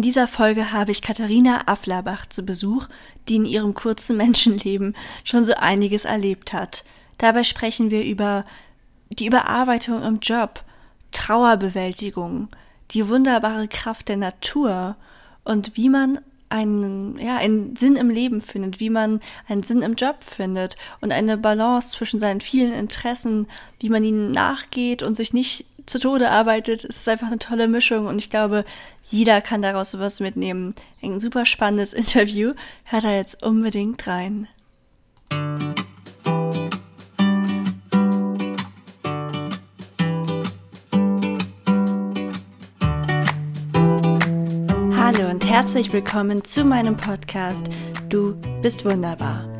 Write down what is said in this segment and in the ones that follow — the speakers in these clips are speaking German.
In dieser Folge habe ich Katharina Afflerbach zu Besuch, die in ihrem kurzen Menschenleben schon so einiges erlebt hat. Dabei sprechen wir über die Überarbeitung im Job, Trauerbewältigung, die wunderbare Kraft der Natur und wie man einen, ja, einen Sinn im Leben findet, wie man einen Sinn im Job findet und eine Balance zwischen seinen vielen Interessen, wie man ihnen nachgeht und sich nicht zu Tode arbeitet. Es ist einfach eine tolle Mischung und ich glaube, jeder kann daraus sowas mitnehmen. Ein super spannendes Interview. Hört da jetzt unbedingt rein. Hallo und herzlich willkommen zu meinem Podcast Du bist wunderbar.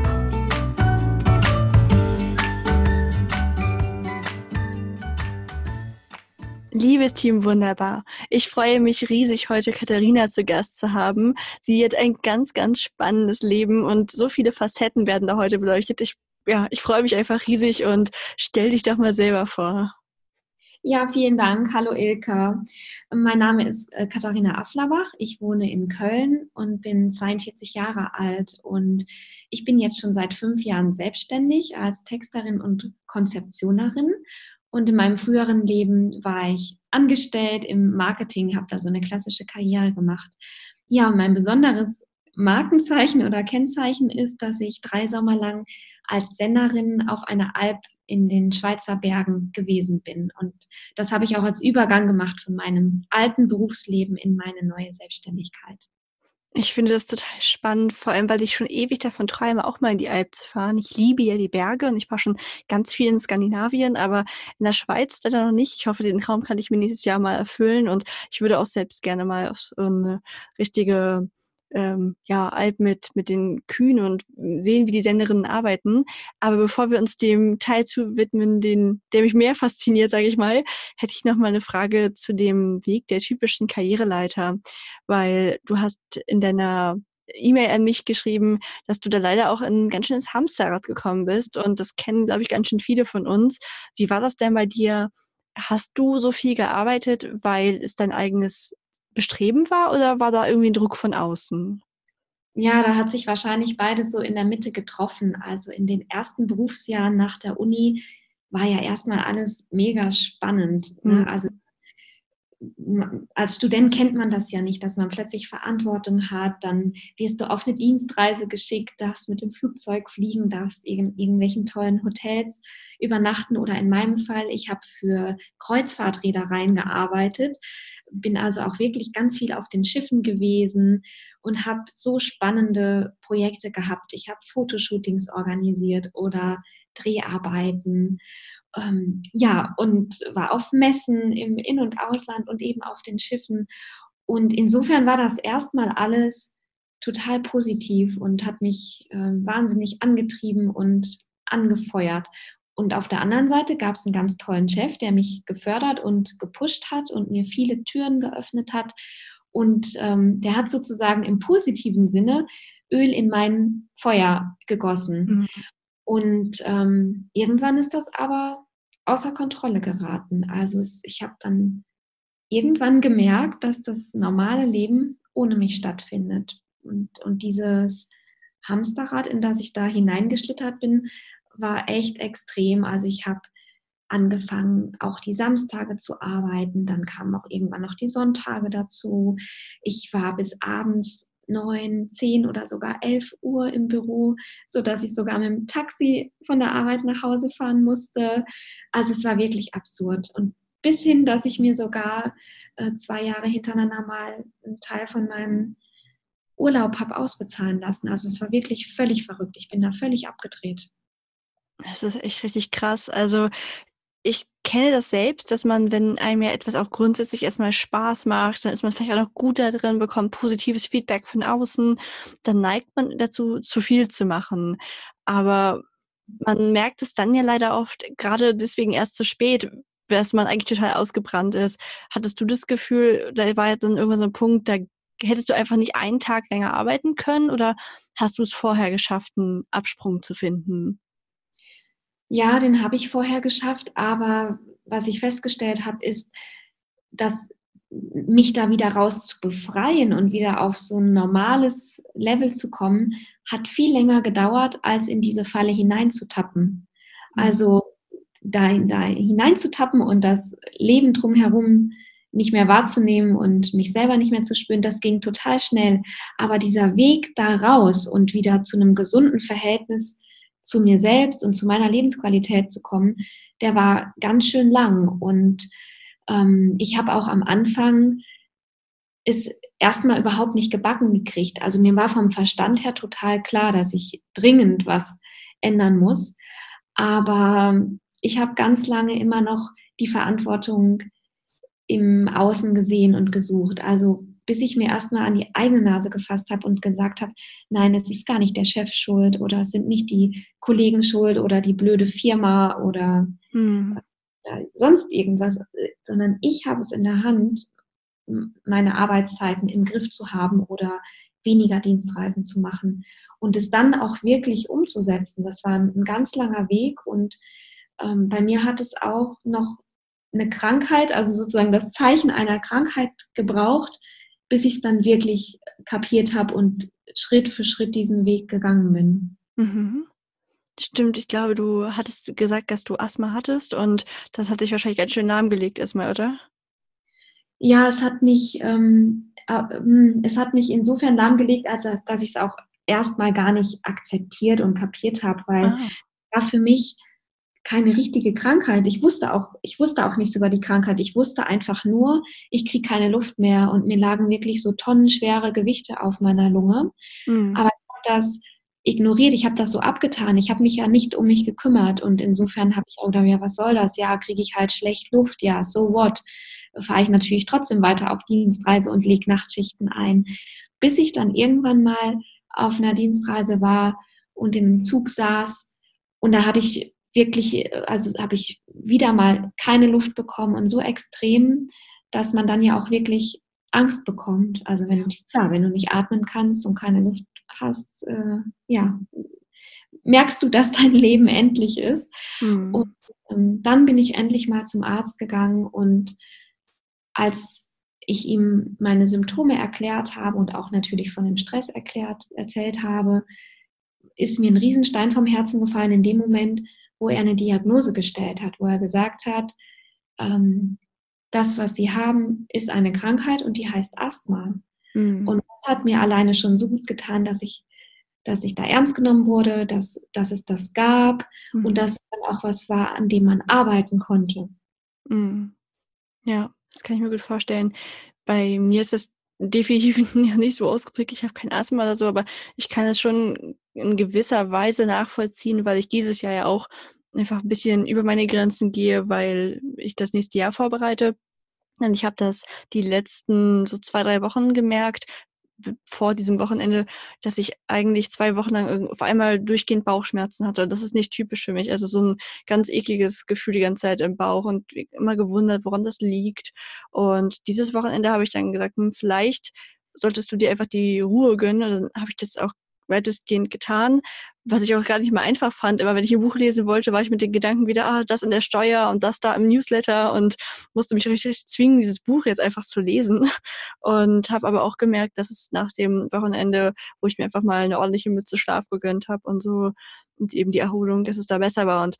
Liebes Team Wunderbar, ich freue mich riesig, heute Katharina zu Gast zu haben. Sie hat ein ganz, ganz spannendes Leben und so viele Facetten werden da heute beleuchtet. Ich, ja, ich freue mich einfach riesig und stell dich doch mal selber vor. Ja, vielen Dank. Hallo Ilka. Mein Name ist äh, Katharina Afflerbach. Ich wohne in Köln und bin 42 Jahre alt und ich bin jetzt schon seit fünf Jahren selbstständig als Texterin und Konzeptionerin und in meinem früheren Leben war ich angestellt im Marketing, habe da so eine klassische Karriere gemacht. Ja, mein besonderes Markenzeichen oder Kennzeichen ist, dass ich drei Sommer lang als Senderin auf einer Alp in den Schweizer Bergen gewesen bin. Und das habe ich auch als Übergang gemacht von meinem alten Berufsleben in meine neue Selbstständigkeit. Ich finde das total spannend, vor allem, weil ich schon ewig davon träume, auch mal in die Alp zu fahren. Ich liebe ja die Berge und ich war schon ganz viel in Skandinavien, aber in der Schweiz leider noch nicht. Ich hoffe, den Traum kann ich mir nächstes Jahr mal erfüllen und ich würde auch selbst gerne mal auf so eine richtige ähm, ja, Alp mit, mit den Kühen und sehen, wie die Senderinnen arbeiten. Aber bevor wir uns dem Teil zu widmen, den, der mich mehr fasziniert, sage ich mal, hätte ich noch mal eine Frage zu dem Weg der typischen Karriereleiter, weil du hast in deiner E-Mail an mich geschrieben, dass du da leider auch in ein ganz schönes Hamsterrad gekommen bist und das kennen, glaube ich, ganz schön viele von uns. Wie war das denn bei dir? Hast du so viel gearbeitet, weil es dein eigenes Bestreben war oder war da irgendwie ein Druck von außen? Ja, da hat sich wahrscheinlich beides so in der Mitte getroffen. Also in den ersten Berufsjahren nach der Uni war ja erstmal alles mega spannend. Ne? Mhm. Also als Student kennt man das ja nicht, dass man plötzlich Verantwortung hat. Dann wirst du auf eine Dienstreise geschickt, darfst mit dem Flugzeug fliegen, darfst in irgendwelchen tollen Hotels übernachten oder in meinem Fall, ich habe für Kreuzfahrtreedereien gearbeitet bin also auch wirklich ganz viel auf den Schiffen gewesen und habe so spannende Projekte gehabt. Ich habe Fotoshootings organisiert oder Dreharbeiten. Ähm, ja, und war auf Messen im In- und Ausland und eben auf den Schiffen. Und insofern war das erstmal alles total positiv und hat mich äh, wahnsinnig angetrieben und angefeuert. Und auf der anderen Seite gab es einen ganz tollen Chef, der mich gefördert und gepusht hat und mir viele Türen geöffnet hat. Und ähm, der hat sozusagen im positiven Sinne Öl in mein Feuer gegossen. Mhm. Und ähm, irgendwann ist das aber außer Kontrolle geraten. Also es, ich habe dann irgendwann gemerkt, dass das normale Leben ohne mich stattfindet. Und, und dieses Hamsterrad, in das ich da hineingeschlittert bin, war echt extrem. Also ich habe angefangen, auch die Samstage zu arbeiten. Dann kamen auch irgendwann noch die Sonntage dazu. Ich war bis abends neun, zehn oder sogar elf Uhr im Büro, sodass ich sogar mit dem Taxi von der Arbeit nach Hause fahren musste. Also es war wirklich absurd. Und bis hin, dass ich mir sogar äh, zwei Jahre hintereinander mal einen Teil von meinem Urlaub habe ausbezahlen lassen. Also es war wirklich völlig verrückt. Ich bin da völlig abgedreht. Das ist echt richtig krass. Also ich kenne das selbst, dass man, wenn einem ja etwas auch grundsätzlich erstmal Spaß macht, dann ist man vielleicht auch noch gut da drin, bekommt positives Feedback von außen, dann neigt man dazu, zu viel zu machen. Aber man merkt es dann ja leider oft, gerade deswegen erst zu spät, dass man eigentlich total ausgebrannt ist. Hattest du das Gefühl, da war ja dann irgendwann so ein Punkt, da hättest du einfach nicht einen Tag länger arbeiten können oder hast du es vorher geschafft, einen Absprung zu finden? Ja, den habe ich vorher geschafft, aber was ich festgestellt habe, ist, dass mich da wieder raus zu befreien und wieder auf so ein normales Level zu kommen, hat viel länger gedauert, als in diese Falle hineinzutappen. Mhm. Also da, da hineinzutappen und das Leben drumherum nicht mehr wahrzunehmen und mich selber nicht mehr zu spüren, das ging total schnell. Aber dieser Weg da raus und wieder zu einem gesunden Verhältnis zu mir selbst und zu meiner Lebensqualität zu kommen, der war ganz schön lang. Und ähm, ich habe auch am Anfang es erstmal überhaupt nicht gebacken gekriegt. Also mir war vom Verstand her total klar, dass ich dringend was ändern muss. Aber ich habe ganz lange immer noch die Verantwortung im Außen gesehen und gesucht. Also bis ich mir erstmal an die eigene Nase gefasst habe und gesagt habe, nein, es ist gar nicht der Chef schuld oder es sind nicht die Kollegen schuld oder die blöde Firma oder mhm. sonst irgendwas, sondern ich habe es in der Hand, meine Arbeitszeiten im Griff zu haben oder weniger Dienstreisen zu machen und es dann auch wirklich umzusetzen. Das war ein ganz langer Weg und ähm, bei mir hat es auch noch eine Krankheit, also sozusagen das Zeichen einer Krankheit gebraucht, bis ich es dann wirklich kapiert habe und Schritt für Schritt diesen Weg gegangen bin. Mhm. Stimmt, ich glaube, du hattest gesagt, dass du Asthma hattest und das hat sich wahrscheinlich ganz schön lahmgelegt erstmal, oder? Ja, es hat mich, ähm, äh, es hat mich insofern lahmgelegt, als dass ich es auch erstmal gar nicht akzeptiert und kapiert habe, weil ah. war für mich keine richtige Krankheit. Ich wusste auch, ich wusste auch nichts über die Krankheit. Ich wusste einfach nur, ich kriege keine Luft mehr und mir lagen wirklich so tonnenschwere Gewichte auf meiner Lunge. Mhm. Aber ich habe das ignoriert, ich habe das so abgetan. Ich habe mich ja nicht um mich gekümmert und insofern habe ich auch gedacht, ja, was soll das? Ja, kriege ich halt schlecht Luft. Ja, so what? Fahre ich natürlich trotzdem weiter auf Dienstreise und lege Nachtschichten ein, bis ich dann irgendwann mal auf einer Dienstreise war und in einem Zug saß und da habe ich wirklich, also habe ich wieder mal keine Luft bekommen und so extrem, dass man dann ja auch wirklich Angst bekommt. Also wenn, klar, wenn du nicht atmen kannst und keine Luft hast, äh, ja, merkst du, dass dein Leben endlich ist. Mhm. Und ähm, dann bin ich endlich mal zum Arzt gegangen und als ich ihm meine Symptome erklärt habe und auch natürlich von dem Stress erklärt, erzählt habe, ist mir ein Riesenstein vom Herzen gefallen in dem Moment, wo er eine Diagnose gestellt hat, wo er gesagt hat, ähm, das, was Sie haben, ist eine Krankheit und die heißt Asthma. Mhm. Und das hat mir alleine schon so gut getan, dass ich, dass ich da ernst genommen wurde, dass, dass es das gab mhm. und dass es dann auch was war, an dem man arbeiten konnte. Mhm. Ja, das kann ich mir gut vorstellen. Bei mir ist das definitiv nicht so ausgeprägt. Ich habe kein Asthma oder so, aber ich kann es schon in gewisser Weise nachvollziehen, weil ich dieses Jahr ja auch einfach ein bisschen über meine Grenzen gehe, weil ich das nächste Jahr vorbereite. Und ich habe das die letzten so zwei, drei Wochen gemerkt, vor diesem Wochenende, dass ich eigentlich zwei Wochen lang auf einmal durchgehend Bauchschmerzen hatte. Und das ist nicht typisch für mich. Also so ein ganz ekliges Gefühl die ganze Zeit im Bauch und immer gewundert, woran das liegt. Und dieses Wochenende habe ich dann gesagt, hm, vielleicht solltest du dir einfach die Ruhe gönnen. Und dann habe ich das auch weitestgehend getan, was ich auch gar nicht mal einfach fand. Immer wenn ich ein Buch lesen wollte, war ich mit den Gedanken wieder, ah, das in der Steuer und das da im Newsletter und musste mich richtig zwingen, dieses Buch jetzt einfach zu lesen. Und habe aber auch gemerkt, dass es nach dem Wochenende, wo ich mir einfach mal eine ordentliche Mütze Schlaf gegönnt habe und so und eben die Erholung, dass es da besser war. Und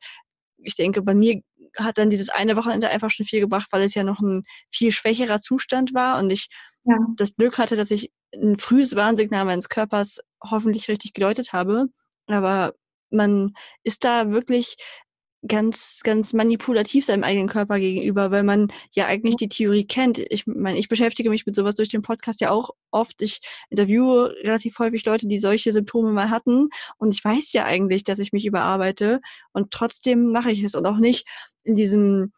ich denke, bei mir hat dann dieses eine Wochenende einfach schon viel gebracht, weil es ja noch ein viel schwächerer Zustand war und ich ja. das Glück hatte, dass ich ein frühes Warnsignal meines Körpers hoffentlich richtig gedeutet habe. Aber man ist da wirklich ganz, ganz manipulativ seinem eigenen Körper gegenüber, weil man ja eigentlich die Theorie kennt. Ich meine, ich beschäftige mich mit sowas durch den Podcast ja auch oft. Ich interviewe relativ häufig Leute, die solche Symptome mal hatten. Und ich weiß ja eigentlich, dass ich mich überarbeite. Und trotzdem mache ich es. Und auch nicht in diesem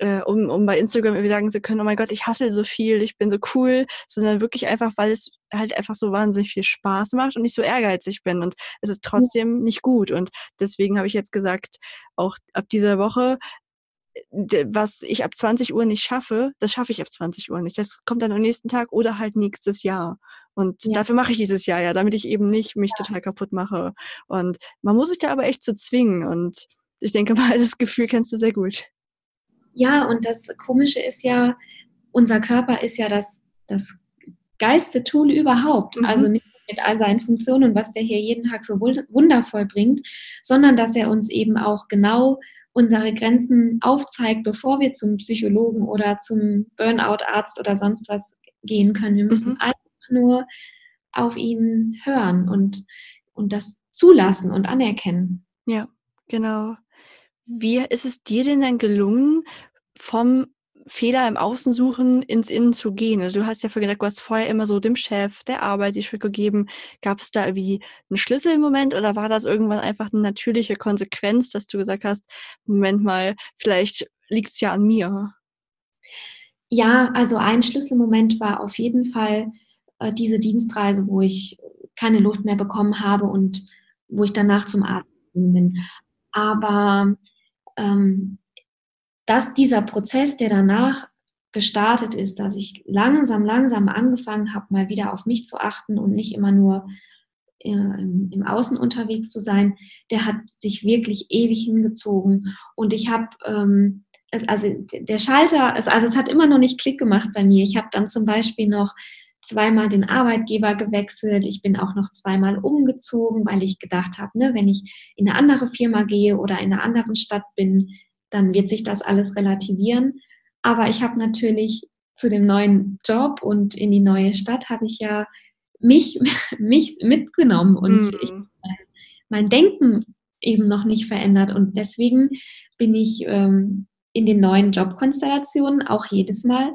äh, um, um bei Instagram irgendwie sagen zu können, oh mein Gott, ich hasse so viel, ich bin so cool, sondern wirklich einfach, weil es halt einfach so wahnsinnig viel Spaß macht und ich so ehrgeizig bin und es ist trotzdem ja. nicht gut. Und deswegen habe ich jetzt gesagt, auch ab dieser Woche, was ich ab 20 Uhr nicht schaffe, das schaffe ich ab 20 Uhr nicht. Das kommt dann am nächsten Tag oder halt nächstes Jahr. Und ja. dafür mache ich dieses Jahr ja, damit ich eben nicht mich ja. total kaputt mache. Und man muss sich da aber echt zu so zwingen. Und ich denke mal, das Gefühl kennst du sehr gut. Ja, und das Komische ist ja, unser Körper ist ja das, das geilste Tool überhaupt. Mhm. Also nicht mit all seinen Funktionen und was der hier jeden Tag für Wunder vollbringt, sondern dass er uns eben auch genau unsere Grenzen aufzeigt, bevor wir zum Psychologen oder zum Burnout-Arzt oder sonst was gehen können. Wir müssen mhm. einfach nur auf ihn hören und, und das zulassen und anerkennen. Ja, genau. Wie ist es dir denn dann gelungen, vom Fehler im Außen suchen ins Innen zu gehen? Also du hast ja vorhin gesagt, du hast vorher immer so dem Chef, der Arbeit die Schritt gegeben. Gab es da irgendwie einen Schlüssel im Moment oder war das irgendwann einfach eine natürliche Konsequenz, dass du gesagt hast, Moment mal, vielleicht liegt es ja an mir? Ja, also ein Schlüsselmoment war auf jeden Fall äh, diese Dienstreise, wo ich keine Luft mehr bekommen habe und wo ich danach zum Arzt bin. Aber ähm, dass dieser Prozess, der danach gestartet ist, dass ich langsam, langsam angefangen habe, mal wieder auf mich zu achten und nicht immer nur äh, im, Außen unterwegs zu sein, der hat sich wirklich ewig hingezogen. Und ich habe, ähm, also der Schalter, also es hat immer noch nicht Klick gemacht bei mir. Ich habe dann zum Beispiel noch zweimal den Arbeitgeber gewechselt. Ich bin auch noch zweimal umgezogen, weil ich gedacht habe, ne, wenn ich in eine andere Firma gehe oder in einer anderen Stadt bin, dann wird sich das alles relativieren. Aber ich habe natürlich zu dem neuen Job und in die neue Stadt habe ich ja mich, mich mitgenommen und mm. ich, mein Denken eben noch nicht verändert. Und deswegen bin ich ähm, in den neuen Jobkonstellationen auch jedes Mal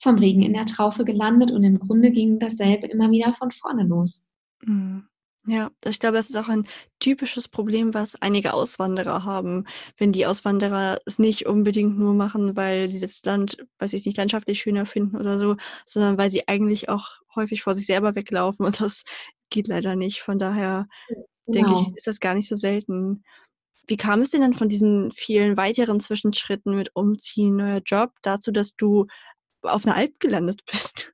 vom Regen in der Traufe gelandet und im Grunde ging dasselbe immer wieder von vorne los. Mhm. Ja, ich glaube, das ist auch ein typisches Problem, was einige Auswanderer haben. Wenn die Auswanderer es nicht unbedingt nur machen, weil sie das Land, weiß ich nicht, landschaftlich schöner finden oder so, sondern weil sie eigentlich auch häufig vor sich selber weglaufen und das geht leider nicht. Von daher denke ich, genau. ist das gar nicht so selten. Wie kam es denn dann von diesen vielen weiteren Zwischenschritten mit Umziehen, neuer Job dazu, dass du auf einer Alp gelandet bist.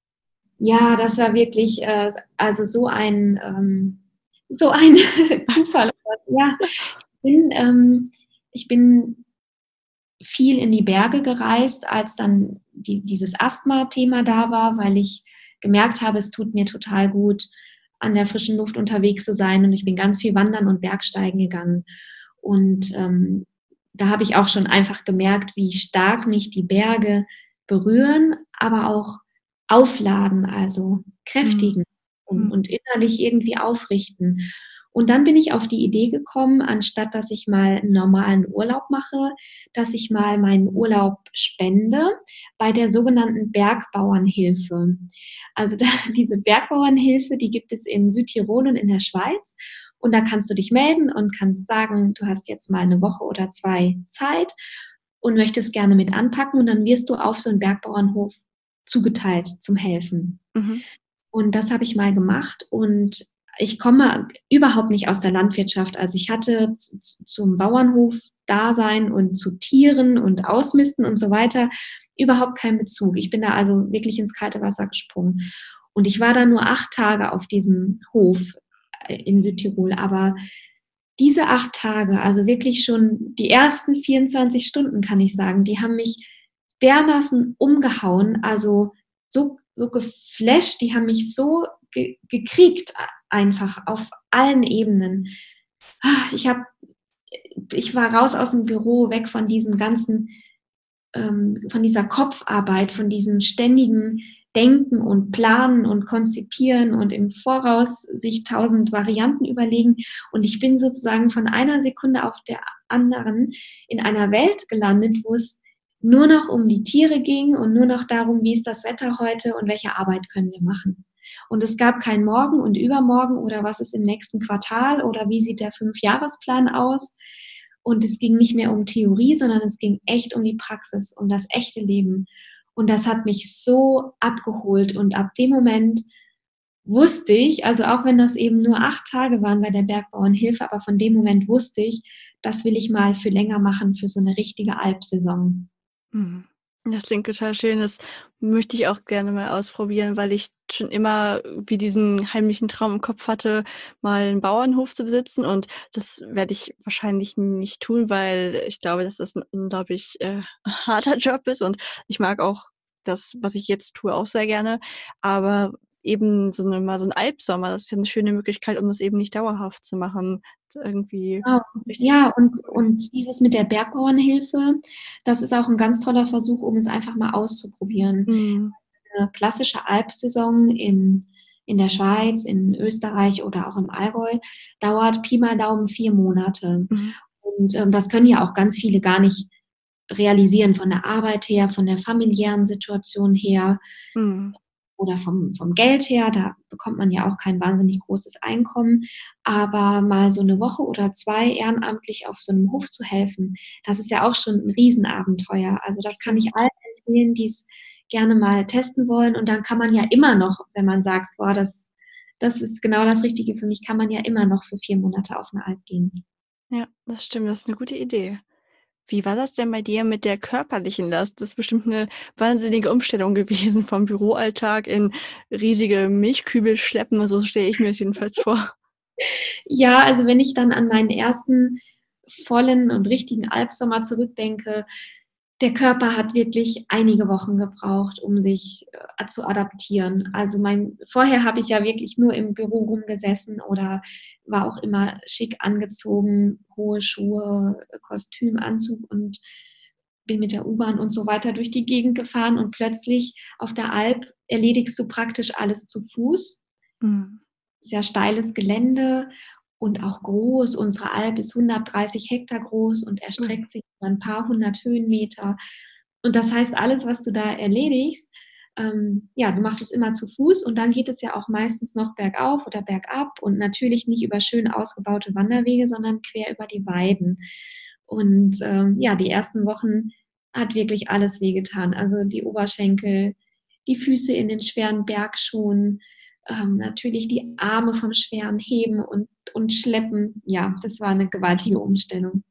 Ja, das war wirklich äh, also so ein ähm, so ein Zufall. ja, ich bin, ähm, ich bin viel in die Berge gereist, als dann die, dieses Asthma-Thema da war, weil ich gemerkt habe, es tut mir total gut, an der frischen Luft unterwegs zu sein. Und ich bin ganz viel wandern und Bergsteigen gegangen. Und ähm, da habe ich auch schon einfach gemerkt, wie stark mich die Berge berühren, aber auch aufladen, also kräftigen mhm. und, und innerlich irgendwie aufrichten. Und dann bin ich auf die Idee gekommen, anstatt dass ich mal einen normalen Urlaub mache, dass ich mal meinen Urlaub spende bei der sogenannten Bergbauernhilfe. Also da, diese Bergbauernhilfe, die gibt es in Südtirol und in der Schweiz. Und da kannst du dich melden und kannst sagen, du hast jetzt mal eine Woche oder zwei Zeit und möchtest gerne mit anpacken und dann wirst du auf so einen Bergbauernhof zugeteilt zum Helfen. Mhm. Und das habe ich mal gemacht und ich komme überhaupt nicht aus der Landwirtschaft. Also ich hatte zum Bauernhof Dasein und zu Tieren und Ausmisten und so weiter überhaupt keinen Bezug. Ich bin da also wirklich ins kalte Wasser gesprungen. Und ich war da nur acht Tage auf diesem Hof äh, in Südtirol. Aber diese acht Tage, also wirklich schon die ersten 24 Stunden, kann ich sagen, die haben mich dermaßen umgehauen, also so, so geflasht, die haben mich so ge gekriegt, einfach auf allen Ebenen. Ah, ich habe, ich war raus aus dem Büro, weg von diesem ganzen, ähm, von dieser Kopfarbeit, von diesem ständigen denken und planen und konzipieren und im Voraus sich tausend Varianten überlegen. Und ich bin sozusagen von einer Sekunde auf der anderen in einer Welt gelandet, wo es nur noch um die Tiere ging und nur noch darum, wie ist das Wetter heute und welche Arbeit können wir machen. Und es gab kein Morgen und Übermorgen oder was ist im nächsten Quartal oder wie sieht der Fünfjahresplan aus. Und es ging nicht mehr um Theorie, sondern es ging echt um die Praxis, um das echte Leben. Und das hat mich so abgeholt. Und ab dem Moment wusste ich, also auch wenn das eben nur acht Tage waren bei der Bergbauernhilfe, aber von dem Moment wusste ich, das will ich mal für länger machen, für so eine richtige Alpsaison. Mhm. Das klingt total schön. Das möchte ich auch gerne mal ausprobieren, weil ich schon immer wie diesen heimlichen Traum im Kopf hatte, mal einen Bauernhof zu besitzen. Und das werde ich wahrscheinlich nicht tun, weil ich glaube, dass das ein unglaublich äh, harter Job ist. Und ich mag auch das, was ich jetzt tue, auch sehr gerne. Aber eben so eine, mal so ein Albsommer, das ist ja eine schöne Möglichkeit, um das eben nicht dauerhaft zu machen. Irgendwie. Genau. Ja, und, und dieses mit der Bergbauernhilfe, das ist auch ein ganz toller Versuch, um es einfach mal auszuprobieren. Mhm. Eine klassische Alpsaison in, in der Schweiz, in Österreich oder auch im Allgäu dauert Pi mal Daumen vier Monate. Mhm. Und ähm, das können ja auch ganz viele gar nicht realisieren von der Arbeit her, von der familiären Situation her. Mhm oder vom, vom Geld her, da bekommt man ja auch kein wahnsinnig großes Einkommen, aber mal so eine Woche oder zwei ehrenamtlich auf so einem Hof zu helfen, das ist ja auch schon ein Riesenabenteuer. Also das kann ich allen empfehlen, die es gerne mal testen wollen und dann kann man ja immer noch, wenn man sagt, boah, das, das ist genau das Richtige für mich, kann man ja immer noch für vier Monate auf eine Alp gehen. Ja, das stimmt, das ist eine gute Idee. Wie war das denn bei dir mit der körperlichen Last? Das ist bestimmt eine wahnsinnige Umstellung gewesen vom Büroalltag in riesige Milchkübel schleppen. So stelle ich mir das jedenfalls vor. Ja, also wenn ich dann an meinen ersten vollen und richtigen Albsommer zurückdenke, der Körper hat wirklich einige Wochen gebraucht, um sich äh, zu adaptieren. Also mein, vorher habe ich ja wirklich nur im Büro rumgesessen oder war auch immer schick angezogen, hohe Schuhe, Kostüm, Anzug und bin mit der U-Bahn und so weiter durch die Gegend gefahren und plötzlich auf der Alp erledigst du praktisch alles zu Fuß. Mhm. Sehr steiles Gelände und auch groß. Unsere Alp ist 130 Hektar groß und erstreckt sich über ein paar hundert Höhenmeter. Und das heißt, alles, was du da erledigst, ähm, ja, du machst es immer zu Fuß und dann geht es ja auch meistens noch bergauf oder bergab und natürlich nicht über schön ausgebaute Wanderwege, sondern quer über die Weiden. Und ähm, ja, die ersten Wochen hat wirklich alles wehgetan. Also die Oberschenkel, die Füße in den schweren Bergschuhen, ähm, natürlich die Arme vom schweren Heben und, und Schleppen. Ja, das war eine gewaltige Umstellung.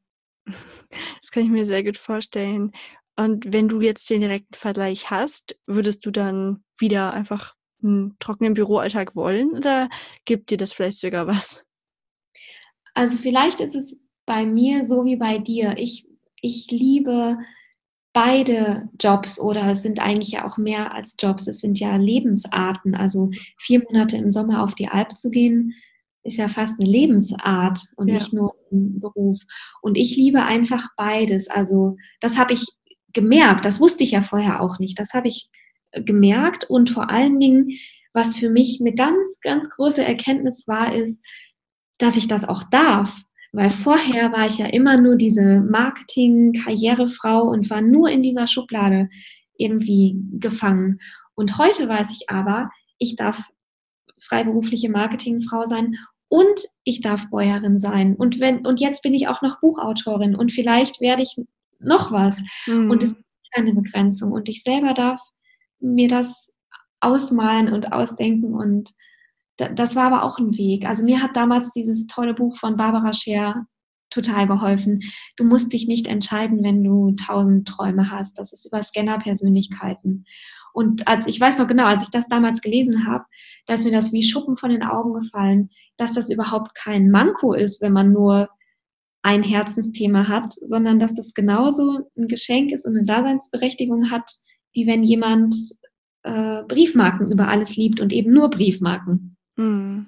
Das kann ich mir sehr gut vorstellen. Und wenn du jetzt den direkten Vergleich hast, würdest du dann wieder einfach einen trockenen Büroalltag wollen oder gibt dir das vielleicht sogar was? Also vielleicht ist es bei mir so wie bei dir. Ich, ich liebe beide Jobs oder es sind eigentlich ja auch mehr als Jobs, es sind ja Lebensarten. Also vier Monate im Sommer auf die Alp zu gehen, ist ja fast eine Lebensart und ja. nicht nur ein Beruf. Und ich liebe einfach beides. Also das habe ich gemerkt, das wusste ich ja vorher auch nicht. Das habe ich äh, gemerkt und vor allen Dingen, was für mich eine ganz, ganz große Erkenntnis war, ist, dass ich das auch darf. Weil vorher war ich ja immer nur diese Marketing-Karrierefrau und war nur in dieser Schublade irgendwie gefangen. Und heute weiß ich aber, ich darf freiberufliche Marketingfrau sein und ich darf Bäuerin sein. Und wenn, und jetzt bin ich auch noch Buchautorin und vielleicht werde ich noch was. Mhm. Und es gibt keine Begrenzung. Und ich selber darf mir das ausmalen und ausdenken und das war aber auch ein Weg. Also mir hat damals dieses tolle Buch von Barbara Scher total geholfen. Du musst dich nicht entscheiden, wenn du tausend Träume hast. Das ist über Scanner-Persönlichkeiten. Und als ich weiß noch genau, als ich das damals gelesen habe, da ist mir das wie Schuppen von den Augen gefallen, dass das überhaupt kein Manko ist, wenn man nur ein Herzensthema hat, sondern dass das genauso ein Geschenk ist und eine Daseinsberechtigung hat, wie wenn jemand äh, Briefmarken über alles liebt und eben nur Briefmarken. Mhm.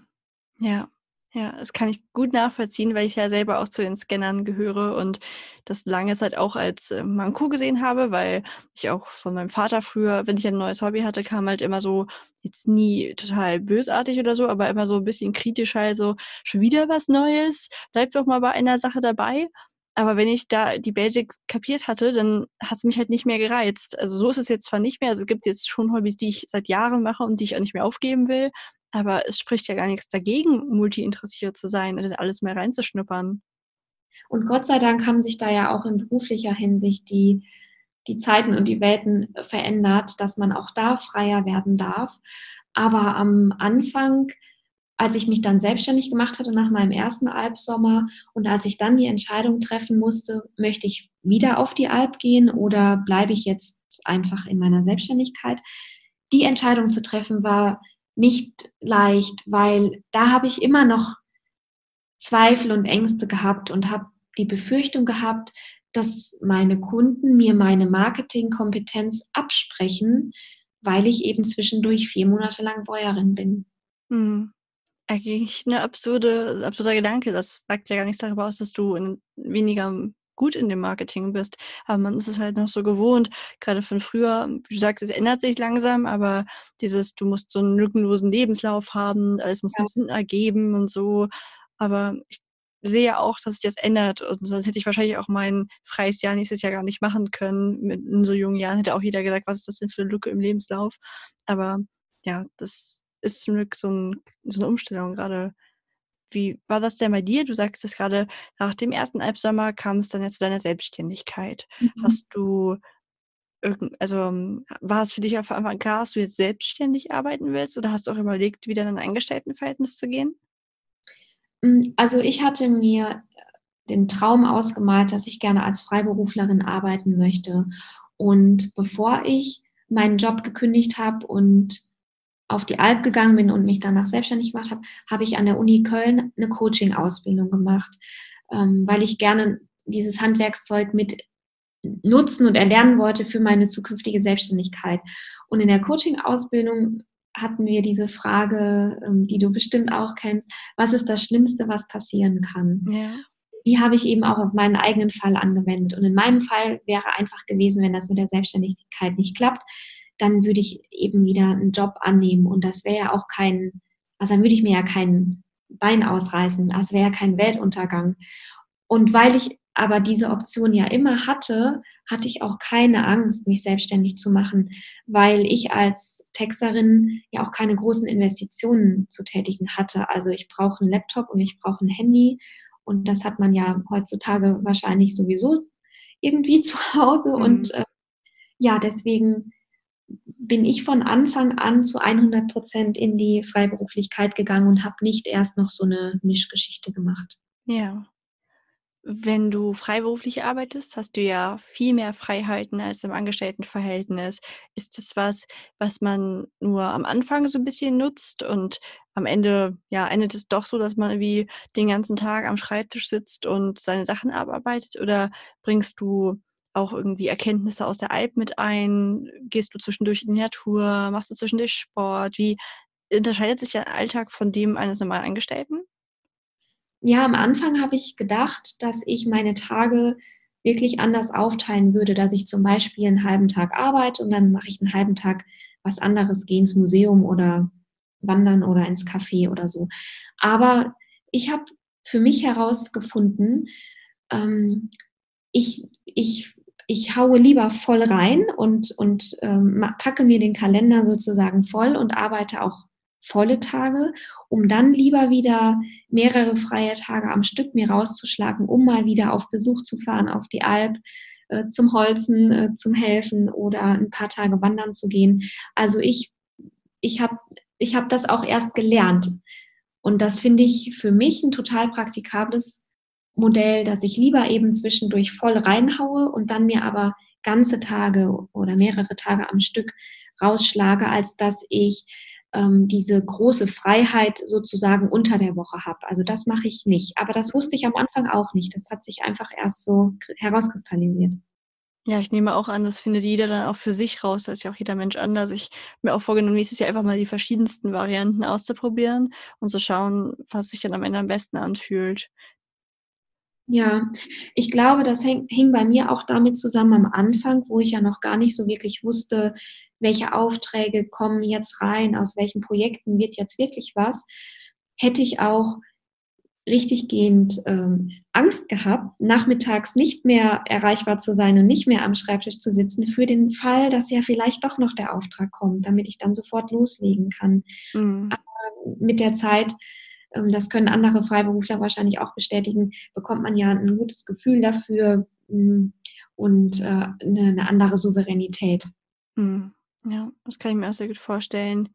Ja. Ja, das kann ich gut nachvollziehen, weil ich ja selber auch zu den Scannern gehöre und das lange Zeit auch als äh, Manko gesehen habe, weil ich auch von meinem Vater früher, wenn ich ein neues Hobby hatte, kam halt immer so, jetzt nie total bösartig oder so, aber immer so ein bisschen kritisch halt so, schon wieder was Neues, bleib doch mal bei einer Sache dabei. Aber wenn ich da die Basics kapiert hatte, dann hat es mich halt nicht mehr gereizt. Also so ist es jetzt zwar nicht mehr. Also es gibt jetzt schon Hobbys, die ich seit Jahren mache und die ich auch nicht mehr aufgeben will. Aber es spricht ja gar nichts dagegen, multi-interessiert zu sein und alles mehr reinzuschnuppern. Und Gott sei Dank haben sich da ja auch in beruflicher Hinsicht die, die Zeiten und die Welten verändert, dass man auch da freier werden darf. Aber am Anfang, als ich mich dann selbstständig gemacht hatte nach meinem ersten Albsommer und als ich dann die Entscheidung treffen musste, möchte ich wieder auf die Alp gehen oder bleibe ich jetzt einfach in meiner Selbstständigkeit, die Entscheidung zu treffen war nicht leicht, weil da habe ich immer noch Zweifel und Ängste gehabt und habe die Befürchtung gehabt, dass meine Kunden mir meine Marketingkompetenz absprechen, weil ich eben zwischendurch vier Monate lang Bäuerin bin. Hm. Eigentlich eine absurde, absurder Gedanke. Das sagt ja gar nichts darüber aus, dass du in weniger gut in dem Marketing bist. Aber man ist es halt noch so gewohnt, gerade von früher, wie du sagst, es ändert sich langsam, aber dieses, du musst so einen lückenlosen Lebenslauf haben, alles muss ja. einen Sinn ergeben und so. Aber ich sehe auch, dass sich das ändert. Und sonst hätte ich wahrscheinlich auch mein freies Jahr nächstes Jahr gar nicht machen können. Mit in so jungen Jahren hätte auch jeder gesagt, was ist das denn für eine Lücke im Lebenslauf? Aber ja, das ist zum Glück so, ein, so eine Umstellung gerade wie war das denn bei dir? Du sagst es gerade, nach dem ersten Albsommer kam es dann ja zu deiner Selbstständigkeit. Mhm. Hast du also war es für dich auf einmal klar, dass du jetzt selbstständig arbeiten willst oder hast du auch überlegt, wieder in ein Angestelltenverhältnis zu gehen? Hm, also ich hatte mir den Traum ausgemalt, dass ich gerne als Freiberuflerin arbeiten möchte. Und bevor ich meinen Job gekündigt habe und auf die Alp gegangen bin und mich danach selbstständig gemacht habe, habe ich an der Uni Köln eine Coaching-Ausbildung gemacht, ähm, weil ich gerne dieses Handwerkszeug mit nutzen und erlernen wollte für meine zukünftige Selbstständigkeit. Und in der Coaching-Ausbildung hatten wir diese Frage, ähm, die du bestimmt auch kennst, was ist das Schlimmste, was passieren kann? Ja. Die habe ich eben auch auf meinen eigenen Fall angewendet. Und in meinem Fall wäre einfach gewesen, wenn das mit der Selbstständigkeit nicht klappt, dann würde ich eben wieder einen Job annehmen. Und das wäre ja auch kein, also dann würde ich mir ja kein Bein ausreißen. Das wäre ja kein Weltuntergang. Und weil ich aber diese Option ja immer hatte, hatte ich auch keine Angst, mich selbstständig zu machen, weil ich als Texterin ja auch keine großen Investitionen zu tätigen hatte. Also ich brauche einen Laptop und ich brauche ein Handy und das hat man ja heutzutage wahrscheinlich sowieso irgendwie zu Hause mhm. und äh, ja, deswegen bin ich von Anfang an zu 100 Prozent in die Freiberuflichkeit gegangen und habe nicht erst noch so eine Mischgeschichte gemacht. Ja. Wenn du freiberuflich arbeitest, hast du ja viel mehr Freiheiten als im Angestelltenverhältnis. Ist das was, was man nur am Anfang so ein bisschen nutzt und am Ende, ja, endet es doch so, dass man irgendwie den ganzen Tag am Schreibtisch sitzt und seine Sachen abarbeitet? Oder bringst du auch irgendwie Erkenntnisse aus der Alp mit ein? Gehst du zwischendurch in die Natur? Machst du zwischendurch Sport? Wie unterscheidet sich der Alltag von dem eines normalen Angestellten? Ja, am Anfang habe ich gedacht, dass ich meine Tage wirklich anders aufteilen würde, dass ich zum Beispiel einen halben Tag arbeite und dann mache ich einen halben Tag was anderes, gehe ins Museum oder wandern oder ins Café oder so. Aber ich habe für mich herausgefunden, ähm, ich, ich ich haue lieber voll rein und, und ähm, packe mir den Kalender sozusagen voll und arbeite auch volle Tage, um dann lieber wieder mehrere freie Tage am Stück mir rauszuschlagen, um mal wieder auf Besuch zu fahren auf die Alp, äh, zum Holzen, äh, zum Helfen oder ein paar Tage wandern zu gehen. Also ich, ich habe ich hab das auch erst gelernt. Und das finde ich für mich ein total praktikables Modell, dass ich lieber eben zwischendurch voll reinhaue und dann mir aber ganze Tage oder mehrere Tage am Stück rausschlage, als dass ich ähm, diese große Freiheit sozusagen unter der Woche habe. Also das mache ich nicht. Aber das wusste ich am Anfang auch nicht. Das hat sich einfach erst so herauskristallisiert. Ja, ich nehme auch an, das findet jeder dann auch für sich raus. Da ist ja auch jeder Mensch anders. Ich habe mir auch vorgenommen, nächstes Jahr einfach mal die verschiedensten Varianten auszuprobieren und zu schauen, was sich dann am Ende am besten anfühlt. Ja, ich glaube, das häng, hing bei mir auch damit zusammen am Anfang, wo ich ja noch gar nicht so wirklich wusste, welche Aufträge kommen jetzt rein, aus welchen Projekten wird jetzt wirklich was, hätte ich auch richtiggehend ähm, Angst gehabt, nachmittags nicht mehr erreichbar zu sein und nicht mehr am Schreibtisch zu sitzen, für den Fall, dass ja vielleicht doch noch der Auftrag kommt, damit ich dann sofort loslegen kann. Mhm. Aber mit der Zeit, das können andere Freiberufler wahrscheinlich auch bestätigen, bekommt man ja ein gutes Gefühl dafür ähm, und äh, eine, andere Souveränität. Mhm. Ja, das kann ich mir auch sehr gut vorstellen.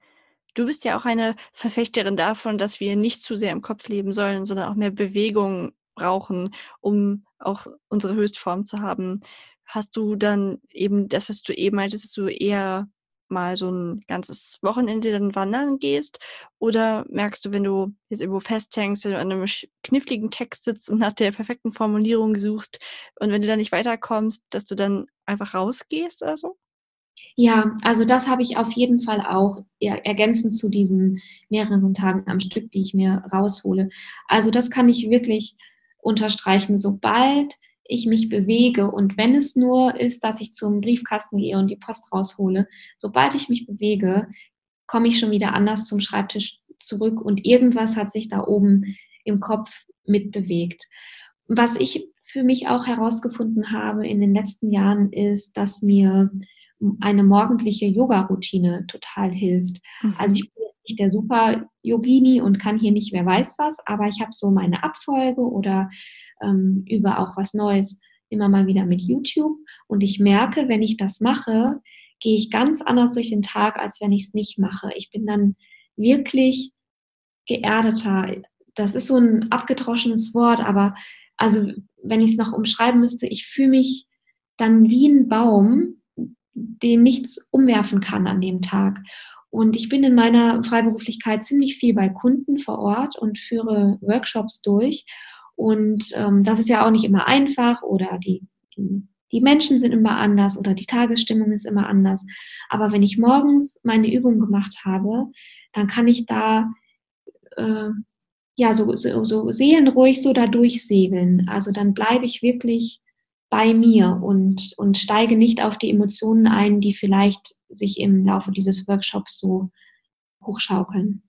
Du bist ja auch eine Verfechterin davon, dass wir nicht zu sehr im Kopf leben sollen, sondern auch mehr Bewegung brauchen, um auch unsere Höchstform zu haben. Hast du dann eben das, was du eben meintest, dass du eher mal so ein ganzes Wochenende dann wandern gehst? Oder merkst du, wenn du jetzt irgendwo festhängst, wenn du an einem kniffligen Text sitzt und nach der perfekten Formulierung suchst und wenn du dann nicht weiterkommst, dass du dann einfach rausgehst oder so? Ja, also das habe ich auf jeden Fall auch ergänzend zu diesen mehreren Tagen am Stück, die ich mir raushole. Also das kann ich wirklich unterstreichen. Sobald ich mich bewege und wenn es nur ist, dass ich zum Briefkasten gehe und die Post raushole, sobald ich mich bewege, komme ich schon wieder anders zum Schreibtisch zurück und irgendwas hat sich da oben im Kopf mitbewegt. Was ich für mich auch herausgefunden habe in den letzten Jahren ist, dass mir eine morgendliche Yoga-Routine total hilft. Mhm. Also ich bin jetzt nicht der super Yogini und kann hier nicht wer weiß was, aber ich habe so meine Abfolge oder ähm, über auch was Neues immer mal wieder mit YouTube und ich merke, wenn ich das mache, gehe ich ganz anders durch den Tag, als wenn ich es nicht mache. Ich bin dann wirklich geerdeter. Das ist so ein abgedroschenes Wort, aber also wenn ich es noch umschreiben müsste, ich fühle mich dann wie ein Baum, den nichts umwerfen kann an dem Tag. Und ich bin in meiner Freiberuflichkeit ziemlich viel bei Kunden vor Ort und führe Workshops durch. Und ähm, das ist ja auch nicht immer einfach oder die, die, die Menschen sind immer anders oder die Tagesstimmung ist immer anders. Aber wenn ich morgens meine Übung gemacht habe, dann kann ich da äh, ja so, so, so seelenruhig so da durchsegeln. Also dann bleibe ich wirklich bei mir und, und steige nicht auf die Emotionen ein, die vielleicht sich im Laufe dieses Workshops so hochschaukeln.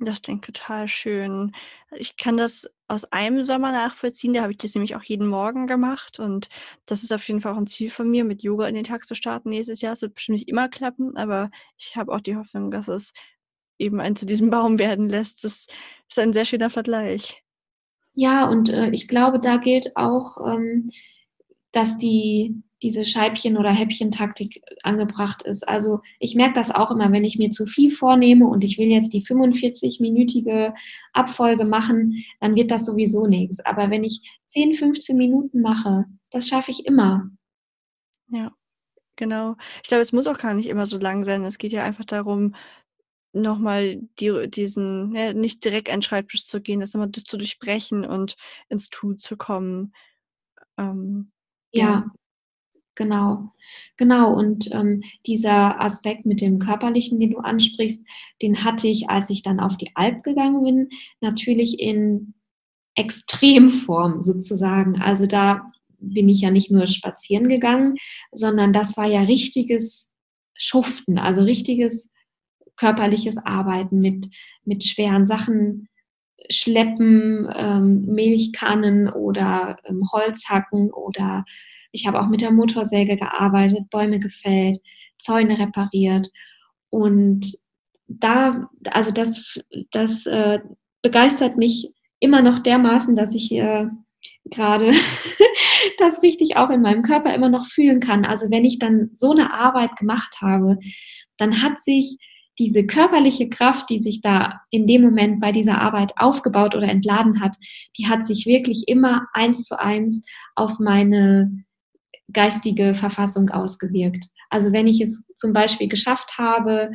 Das klingt total schön. Ich kann das aus einem Sommer nachvollziehen, da habe ich das nämlich auch jeden Morgen gemacht und das ist auf jeden Fall auch ein Ziel von mir, mit Yoga in den Tag zu starten nächstes Jahr. Es wird bestimmt nicht immer klappen, aber ich habe auch die Hoffnung, dass es eben ein zu diesem Baum werden lässt. Das ist ein sehr schöner Vergleich. Ja, und äh, ich glaube, da gilt auch, ähm, dass die, diese Scheibchen- oder Häppchentaktik angebracht ist. Also ich merke das auch immer, wenn ich mir zu viel vornehme und ich will jetzt die 45-minütige Abfolge machen, dann wird das sowieso nichts. Aber wenn ich 10, 15 Minuten mache, das schaffe ich immer. Ja, genau. Ich glaube, es muss auch gar nicht immer so lang sein. Es geht ja einfach darum, nochmal die, diesen, ja, nicht direkt an Schreibtisch zu gehen, das immer zu durchbrechen und ins Tun zu kommen. Ähm, ja, genau. Genau. Und ähm, dieser Aspekt mit dem Körperlichen, den du ansprichst, den hatte ich, als ich dann auf die Alp gegangen bin, natürlich in Extremform sozusagen. Also da bin ich ja nicht nur spazieren gegangen, sondern das war ja richtiges Schuften, also richtiges körperliches Arbeiten mit, mit schweren Sachen schleppen, ähm, Milchkannen oder ähm, Holzhacken oder ich habe auch mit der Motorsäge gearbeitet, Bäume gefällt, Zäune repariert und da, also das, das äh, begeistert mich immer noch dermaßen, dass ich äh, gerade das richtig auch in meinem Körper immer noch fühlen kann. Also wenn ich dann so eine Arbeit gemacht habe, dann hat sich diese körperliche Kraft, die sich da in dem Moment bei dieser Arbeit aufgebaut oder entladen hat, die hat sich wirklich immer eins zu eins auf meine geistige Verfassung ausgewirkt. Also wenn ich es zum Beispiel geschafft habe,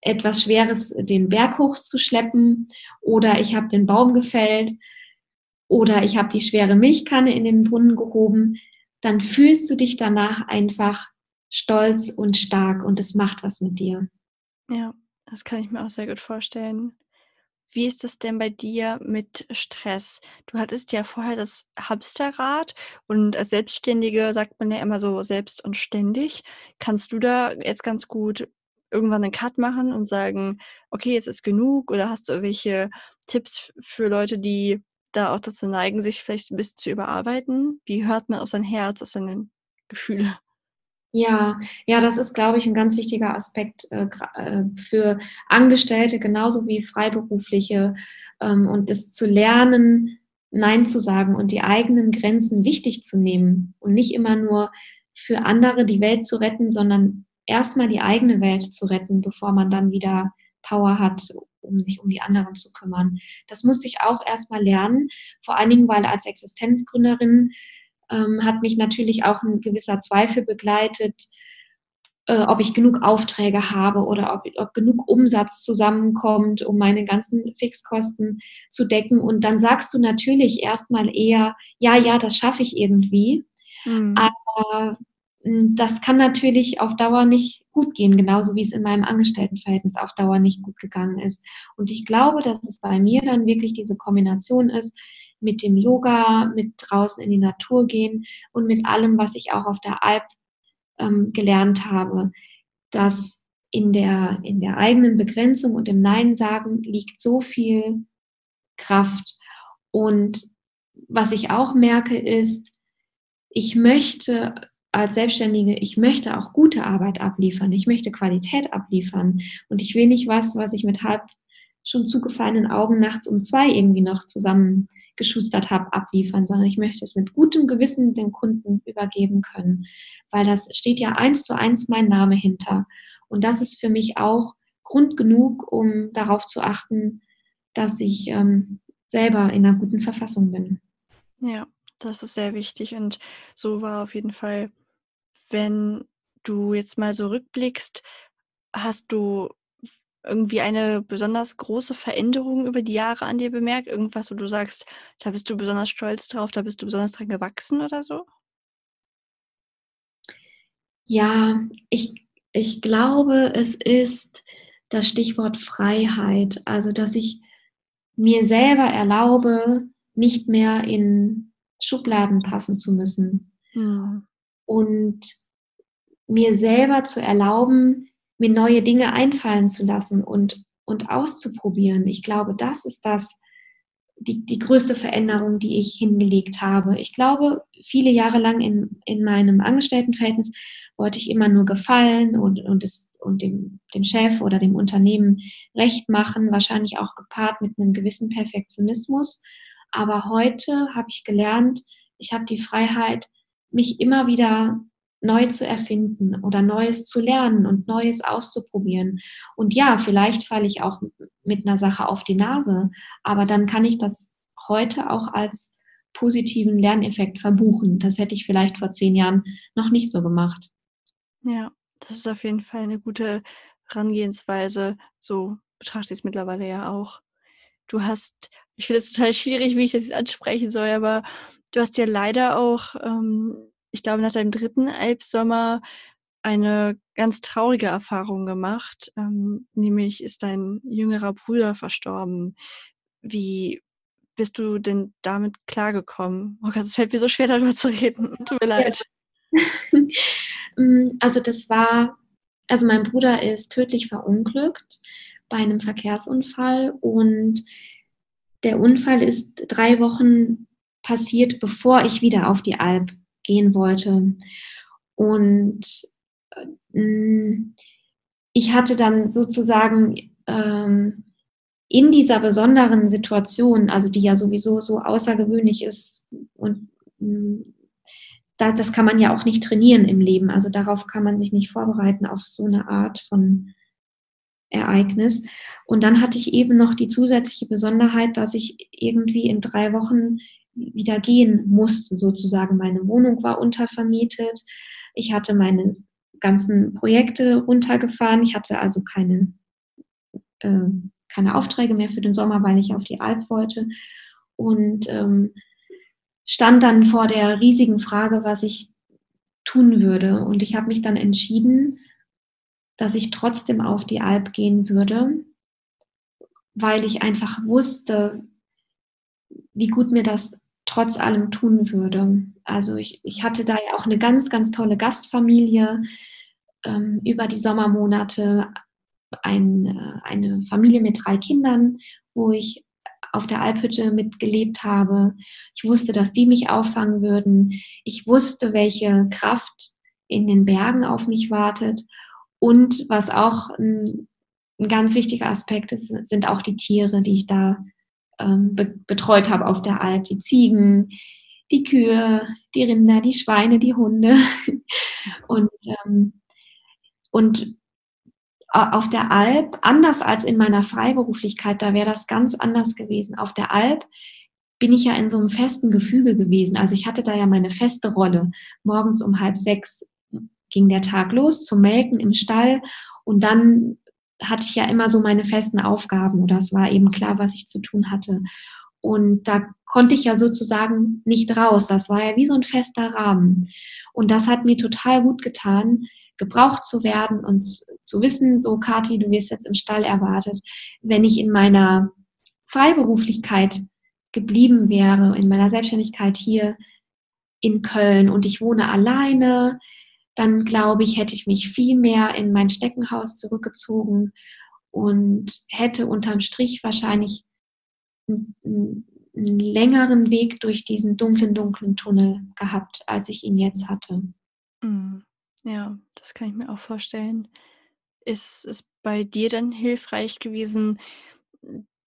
etwas Schweres den Berg hochzuschleppen oder ich habe den Baum gefällt oder ich habe die schwere Milchkanne in den Brunnen gehoben, dann fühlst du dich danach einfach stolz und stark und es macht was mit dir. Ja, das kann ich mir auch sehr gut vorstellen. Wie ist das denn bei dir mit Stress? Du hattest ja vorher das Hamsterrad und als Selbstständige sagt man ja immer so selbst und ständig. Kannst du da jetzt ganz gut irgendwann einen Cut machen und sagen, okay, jetzt ist genug? Oder hast du irgendwelche Tipps für Leute, die da auch dazu neigen, sich vielleicht ein bisschen zu überarbeiten? Wie hört man auf sein Herz, auf seine Gefühle? Ja, ja, das ist, glaube ich, ein ganz wichtiger Aspekt äh, äh, für Angestellte genauso wie Freiberufliche ähm, und das zu lernen, Nein zu sagen und die eigenen Grenzen wichtig zu nehmen und nicht immer nur für andere die Welt zu retten, sondern erstmal die eigene Welt zu retten, bevor man dann wieder Power hat, um sich um die anderen zu kümmern. Das musste ich auch erstmal lernen, vor allen Dingen, weil als Existenzgründerin ähm, hat mich natürlich auch ein gewisser Zweifel begleitet, äh, ob ich genug Aufträge habe oder ob, ob genug Umsatz zusammenkommt, um meine ganzen Fixkosten zu decken. Und dann sagst du natürlich erstmal eher, ja, ja, das schaffe ich irgendwie. Mhm. Aber hm, das kann natürlich auf Dauer nicht gut gehen, genauso wie es in meinem Angestelltenverhältnis auf Dauer nicht gut gegangen ist. Und ich glaube, dass es bei mir dann wirklich diese Kombination ist, mit dem Yoga, mit draußen in die Natur gehen und mit allem, was ich auch auf der Alp ähm, gelernt habe, dass in der, in der eigenen Begrenzung und im Nein sagen liegt so viel Kraft. Und was ich auch merke, ist, ich möchte als Selbstständige, ich möchte auch gute Arbeit abliefern, ich möchte Qualität abliefern und ich will nicht was, was ich mit halb schon zugefallenen Augen nachts um zwei irgendwie noch zusammengeschustert habe, abliefern, sondern ich möchte es mit gutem Gewissen dem Kunden übergeben können, weil das steht ja eins zu eins mein Name hinter. Und das ist für mich auch Grund genug, um darauf zu achten, dass ich ähm, selber in einer guten Verfassung bin. Ja, das ist sehr wichtig und so war auf jeden Fall, wenn du jetzt mal so rückblickst, hast du irgendwie eine besonders große Veränderung über die Jahre an dir bemerkt? Irgendwas, wo du sagst, da bist du besonders stolz drauf, da bist du besonders dran gewachsen oder so? Ja, ich, ich glaube, es ist das Stichwort Freiheit. Also, dass ich mir selber erlaube, nicht mehr in Schubladen passen zu müssen. Ja. Und mir selber zu erlauben, mir neue Dinge einfallen zu lassen und, und auszuprobieren. Ich glaube, das ist das, die, die größte Veränderung, die ich hingelegt habe. Ich glaube, viele Jahre lang in, in meinem Angestelltenverhältnis wollte ich immer nur gefallen und, und, es, und dem, dem Chef oder dem Unternehmen recht machen, wahrscheinlich auch gepaart mit einem gewissen Perfektionismus. Aber heute habe ich gelernt, ich habe die Freiheit, mich immer wieder neu zu erfinden oder Neues zu lernen und Neues auszuprobieren. Und ja, vielleicht falle ich auch mit einer Sache auf die Nase, aber dann kann ich das heute auch als positiven Lerneffekt verbuchen. Das hätte ich vielleicht vor zehn Jahren noch nicht so gemacht. Ja, das ist auf jeden Fall eine gute Herangehensweise. So betrachte ich es mittlerweile ja auch. Du hast, ich finde es total schwierig, wie ich das jetzt ansprechen soll, aber du hast ja leider auch ähm, ich glaube, nach deinem dritten Elbsommer eine ganz traurige Erfahrung gemacht. Ähm, nämlich ist dein jüngerer Bruder verstorben. Wie bist du denn damit klargekommen? Oh Gott, es fällt mir so schwer, darüber zu reden. Tut mir leid. Mm, also das war, also mein Bruder ist tödlich verunglückt bei einem Verkehrsunfall und der Unfall ist drei Wochen passiert, bevor ich wieder auf die Alp gehen wollte. Und äh, ich hatte dann sozusagen ähm, in dieser besonderen Situation, also die ja sowieso so außergewöhnlich ist und mm, da, das kann man ja auch nicht trainieren im Leben. Also darauf kann man sich nicht vorbereiten, auf so eine Art von Ereignis. Und dann hatte ich eben noch die zusätzliche Besonderheit, dass ich irgendwie in drei Wochen wieder gehen musste, sozusagen. Meine Wohnung war untervermietet. Ich hatte meine ganzen Projekte runtergefahren. Ich hatte also keine, äh, keine Aufträge mehr für den Sommer, weil ich auf die Alp wollte. Und ähm, stand dann vor der riesigen Frage, was ich tun würde. Und ich habe mich dann entschieden, dass ich trotzdem auf die Alp gehen würde, weil ich einfach wusste, wie gut mir das trotz allem tun würde. Also ich, ich hatte da ja auch eine ganz, ganz tolle Gastfamilie ähm, über die Sommermonate, ein, äh, eine Familie mit drei Kindern, wo ich auf der Alphütte mitgelebt habe. Ich wusste, dass die mich auffangen würden. Ich wusste, welche Kraft in den Bergen auf mich wartet. Und was auch ein, ein ganz wichtiger Aspekt ist, sind auch die Tiere, die ich da ähm, be betreut habe auf der Alp. Die Ziegen, die Kühe, die Rinder, die Schweine, die Hunde. und, ähm, und auf der Alp, anders als in meiner Freiberuflichkeit, da wäre das ganz anders gewesen. Auf der Alp bin ich ja in so einem festen Gefüge gewesen. Also ich hatte da ja meine feste Rolle. Morgens um halb sechs ging der Tag los zum Melken im Stall und dann hatte ich ja immer so meine festen Aufgaben oder es war eben klar, was ich zu tun hatte. Und da konnte ich ja sozusagen nicht raus. Das war ja wie so ein fester Rahmen. Und das hat mir total gut getan, gebraucht zu werden und zu wissen, so Kathi, du wirst jetzt im Stall erwartet. Wenn ich in meiner Freiberuflichkeit geblieben wäre, in meiner Selbstständigkeit hier in Köln und ich wohne alleine, dann glaube ich, hätte ich mich viel mehr in mein Steckenhaus zurückgezogen und hätte unterm Strich wahrscheinlich einen, einen längeren Weg durch diesen dunklen, dunklen Tunnel gehabt, als ich ihn jetzt hatte. Mhm. Ja, das kann ich mir auch vorstellen. Ist es bei dir dann hilfreich gewesen,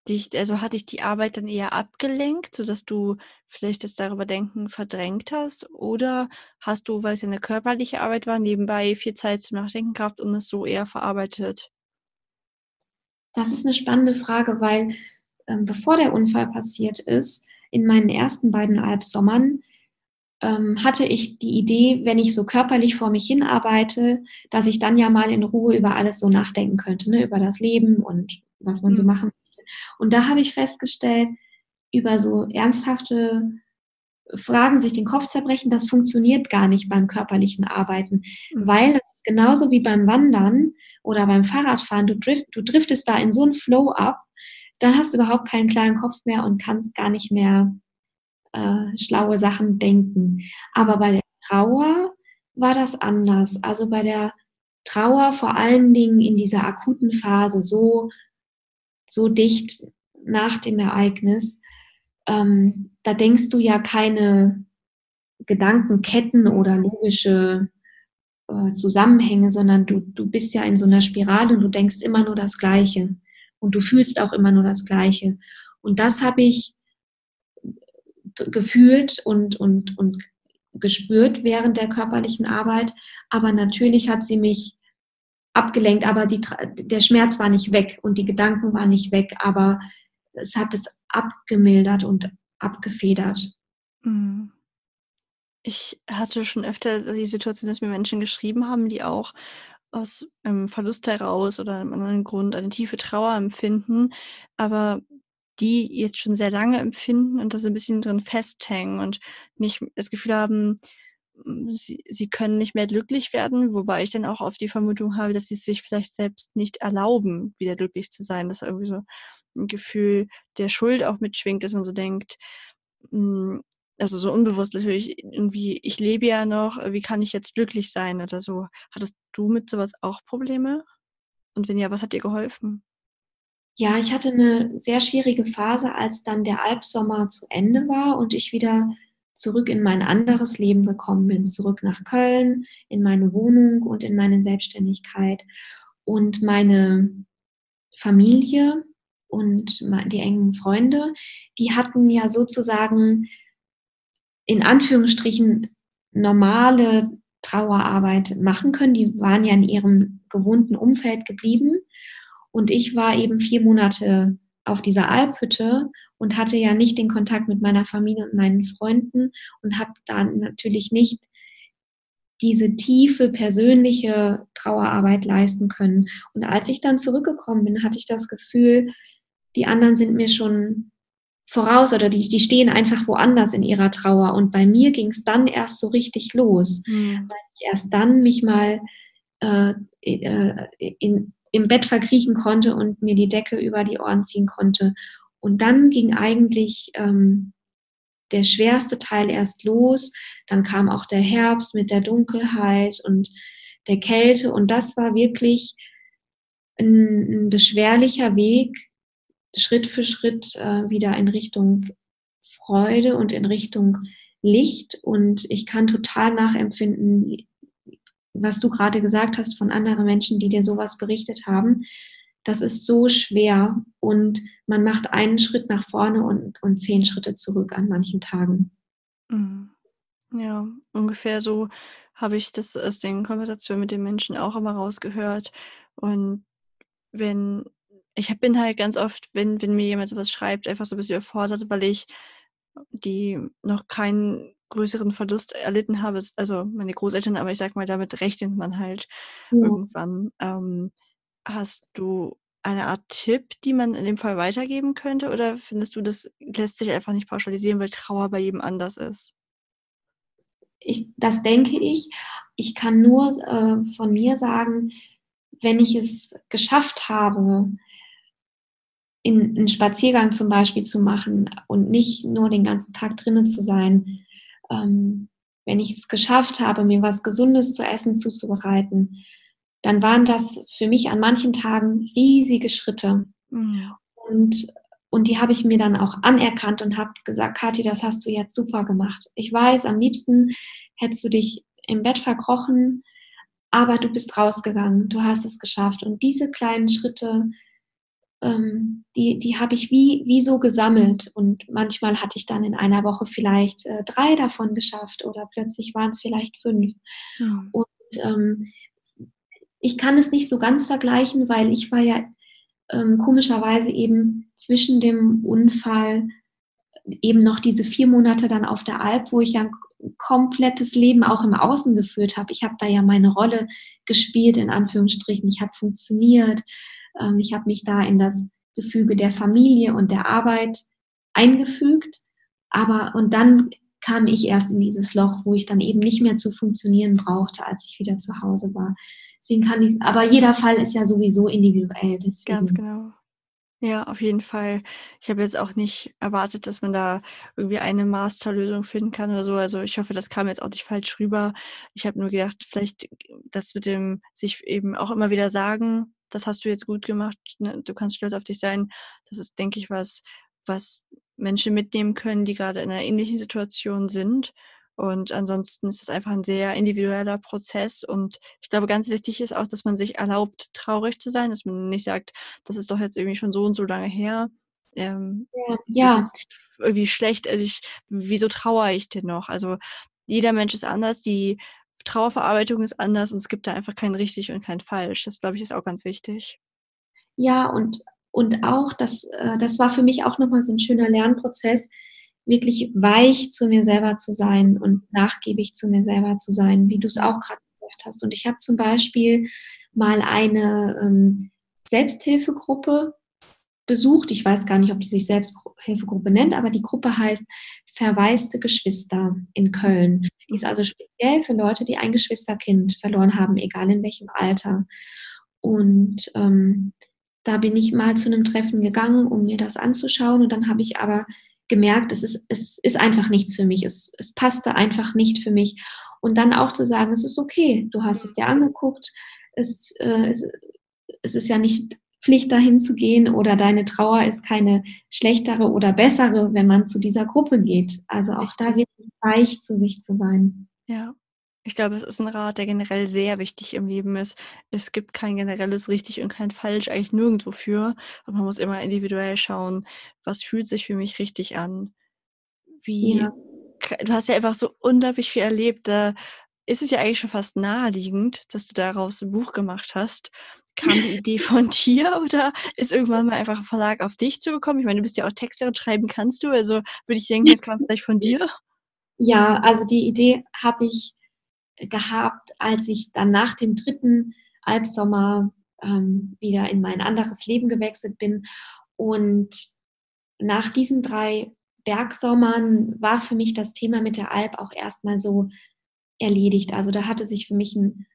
dich, also hat dich die Arbeit dann eher abgelenkt, sodass du vielleicht das darüber denken verdrängt hast? Oder hast du, weil es ja eine körperliche Arbeit war, nebenbei viel Zeit zum Nachdenken gehabt und es so eher verarbeitet? Das ist eine spannende Frage, weil ähm, bevor der Unfall passiert ist, in meinen ersten beiden Albsommern, ähm, hatte ich die Idee, wenn ich so körperlich vor mich hin arbeite, dass ich dann ja mal in Ruhe über alles so nachdenken könnte, ne? über das Leben und was man so mhm. machen. Und da habe ich festgestellt, über so ernsthafte Fragen sich den Kopf zerbrechen, das funktioniert gar nicht beim körperlichen Arbeiten, mhm. weil das ist genauso wie beim Wandern oder beim Fahrradfahren, du, drift, du driftest da in so einen Flow ab, dann hast du überhaupt keinen klaren Kopf mehr und kannst gar nicht mehr äh, schlaue Sachen denken. Aber bei der Trauer war das anders. Also bei der Trauer vor allen Dingen in dieser akuten Phase, so, so dicht nach dem Ereignis, ähm, da denkst du ja keine Gedankenketten oder logische äh, Zusammenhänge, sondern du, du bist ja in so einer Spirale und du denkst immer nur das Gleiche und du fühlst auch immer nur das Gleiche. Und das habe ich gefühlt und, und, und gespürt während der körperlichen Arbeit. Aber natürlich hat sie mich abgelenkt, aber die, der Schmerz war nicht weg und die Gedanken waren nicht weg, aber es hat es abgemildert und abgefedert. Mhm. Ich hatte schon öfter die Situation, dass mir Menschen geschrieben haben, die auch aus ähm, Verlust heraus oder einem anderen Grund eine tiefe Trauer empfinden, aber die jetzt schon sehr lange empfinden und da so ein bisschen drin festhängen und nicht das Gefühl haben, sie, sie können nicht mehr glücklich werden, wobei ich dann auch auf die Vermutung habe, dass sie sich vielleicht selbst nicht erlauben, wieder glücklich zu sein. Dass irgendwie so ein Gefühl der Schuld auch mitschwingt, dass man so denkt, hm, also so unbewusst natürlich irgendwie, ich lebe ja noch, wie kann ich jetzt glücklich sein oder so. Hattest du mit sowas auch Probleme? Und wenn ja, was hat dir geholfen? Ja, ich hatte eine sehr schwierige Phase, als dann der Albsommer zu Ende war und ich wieder zurück in mein anderes Leben gekommen bin, zurück nach Köln, in meine Wohnung und in meine Selbstständigkeit. Und meine Familie und die engen Freunde, die hatten ja sozusagen in Anführungsstrichen normale Trauerarbeit machen können. Die waren ja in ihrem gewohnten Umfeld geblieben. Und ich war eben vier Monate auf dieser Alphütte und hatte ja nicht den Kontakt mit meiner Familie und meinen Freunden und habe dann natürlich nicht diese tiefe persönliche Trauerarbeit leisten können. Und als ich dann zurückgekommen bin, hatte ich das Gefühl, die anderen sind mir schon voraus oder die, die stehen einfach woanders in ihrer Trauer. Und bei mir ging es dann erst so richtig los, mhm. weil ich erst dann mich mal äh, äh, in, im Bett verkriechen konnte und mir die Decke über die Ohren ziehen konnte. Und dann ging eigentlich ähm, der schwerste Teil erst los. Dann kam auch der Herbst mit der Dunkelheit und der Kälte. Und das war wirklich ein, ein beschwerlicher Weg, Schritt für Schritt äh, wieder in Richtung Freude und in Richtung Licht. Und ich kann total nachempfinden, was du gerade gesagt hast von anderen Menschen, die dir sowas berichtet haben. Das ist so schwer und man macht einen Schritt nach vorne und, und zehn Schritte zurück an manchen Tagen. Mhm. Ja, ungefähr so habe ich das aus den Konversationen mit den Menschen auch immer rausgehört. Und wenn, ich bin halt ganz oft, wenn, wenn mir jemand sowas schreibt, einfach so ein bisschen überfordert, weil ich die noch keinen größeren Verlust erlitten habe, also meine Großeltern, aber ich sag mal, damit rechnet man halt ja. irgendwann. Ähm, hast du eine Art Tipp, die man in dem Fall weitergeben könnte, oder findest du, das lässt sich einfach nicht pauschalisieren, weil Trauer bei jedem anders ist? Ich, das denke ich. Ich kann nur äh, von mir sagen, wenn ich es geschafft habe, in, einen Spaziergang zum Beispiel zu machen und nicht nur den ganzen Tag drinnen zu sein, ähm, wenn ich es geschafft habe, mir was Gesundes zu essen zuzubereiten, dann waren das für mich an manchen Tagen riesige Schritte. Mhm. Und, und die habe ich mir dann auch anerkannt und habe gesagt, Kathi, das hast du jetzt super gemacht. Ich weiß, am liebsten hättest du dich im Bett verkrochen, aber du bist rausgegangen, du hast es geschafft. Und diese kleinen Schritte, ähm, die, die habe ich wie, wie so gesammelt. Und manchmal hatte ich dann in einer Woche vielleicht äh, drei davon geschafft oder plötzlich waren es vielleicht fünf. Ja. Und ähm, ich kann es nicht so ganz vergleichen, weil ich war ja ähm, komischerweise eben zwischen dem Unfall eben noch diese vier Monate dann auf der Alp, wo ich ja ein komplettes Leben auch im Außen geführt habe. Ich habe da ja meine Rolle gespielt, in Anführungsstrichen. Ich habe funktioniert. Ähm, ich habe mich da in das Gefüge der Familie und der Arbeit eingefügt. Aber und dann kam ich erst in dieses Loch, wo ich dann eben nicht mehr zu funktionieren brauchte, als ich wieder zu Hause war. Deswegen kann ich, aber jeder Fall ist ja sowieso individuell. Deswegen. Ganz genau. Ja, auf jeden Fall. Ich habe jetzt auch nicht erwartet, dass man da irgendwie eine Masterlösung finden kann oder so. Also ich hoffe, das kam jetzt auch nicht falsch rüber. Ich habe nur gedacht, vielleicht das mit dem sich eben auch immer wieder sagen, das hast du jetzt gut gemacht, ne? du kannst stolz auf dich sein. Das ist, denke ich, was, was Menschen mitnehmen können, die gerade in einer ähnlichen Situation sind. Und ansonsten ist es einfach ein sehr individueller Prozess. Und ich glaube, ganz wichtig ist auch, dass man sich erlaubt, traurig zu sein, dass man nicht sagt, das ist doch jetzt irgendwie schon so und so lange her. Ähm, ja. Das ist irgendwie schlecht. Also ich, wieso trauere ich denn noch? Also jeder Mensch ist anders. Die Trauerverarbeitung ist anders und es gibt da einfach kein richtig und kein falsch. Das, glaube ich, ist auch ganz wichtig. Ja, und, und auch, das, äh, das war für mich auch nochmal so ein schöner Lernprozess, wirklich weich zu mir selber zu sein und nachgiebig zu mir selber zu sein, wie du es auch gerade gesagt hast. Und ich habe zum Beispiel mal eine ähm, Selbsthilfegruppe besucht. Ich weiß gar nicht, ob die sich Selbsthilfegruppe nennt, aber die Gruppe heißt Verwaiste Geschwister in Köln. Die ist also speziell für Leute, die ein Geschwisterkind verloren haben, egal in welchem Alter. Und ähm, da bin ich mal zu einem Treffen gegangen, um mir das anzuschauen. Und dann habe ich aber gemerkt, es ist, es ist einfach nichts für mich. Es, es passte einfach nicht für mich. Und dann auch zu sagen, es ist okay, du hast es dir angeguckt, es, äh, es, es ist ja nicht Pflicht dahin zu gehen oder deine Trauer ist keine schlechtere oder bessere, wenn man zu dieser Gruppe geht. Also auch da wirklich weich zu sich zu sein. Ja, ich glaube, es ist ein Rat, der generell sehr wichtig im Leben ist. Es gibt kein generelles richtig und kein falsch, eigentlich nirgendwo für. Aber man muss immer individuell schauen, was fühlt sich für mich richtig an. Wie, ja. du hast ja einfach so unglaublich viel erlebt. Da ist es ja eigentlich schon fast naheliegend, dass du daraus ein Buch gemacht hast. Kam die Idee von dir oder ist irgendwann mal einfach ein Verlag auf dich zu bekommen? Ich meine, du bist ja auch Texterin, schreiben kannst du. Also würde ich denken, jetzt kam vielleicht von dir. Ja, also die Idee habe ich gehabt, als ich dann nach dem dritten Albsommer ähm, wieder in mein anderes Leben gewechselt bin. Und nach diesen drei Bergsommern war für mich das Thema mit der Alp auch erstmal so erledigt. Also da hatte sich für mich ein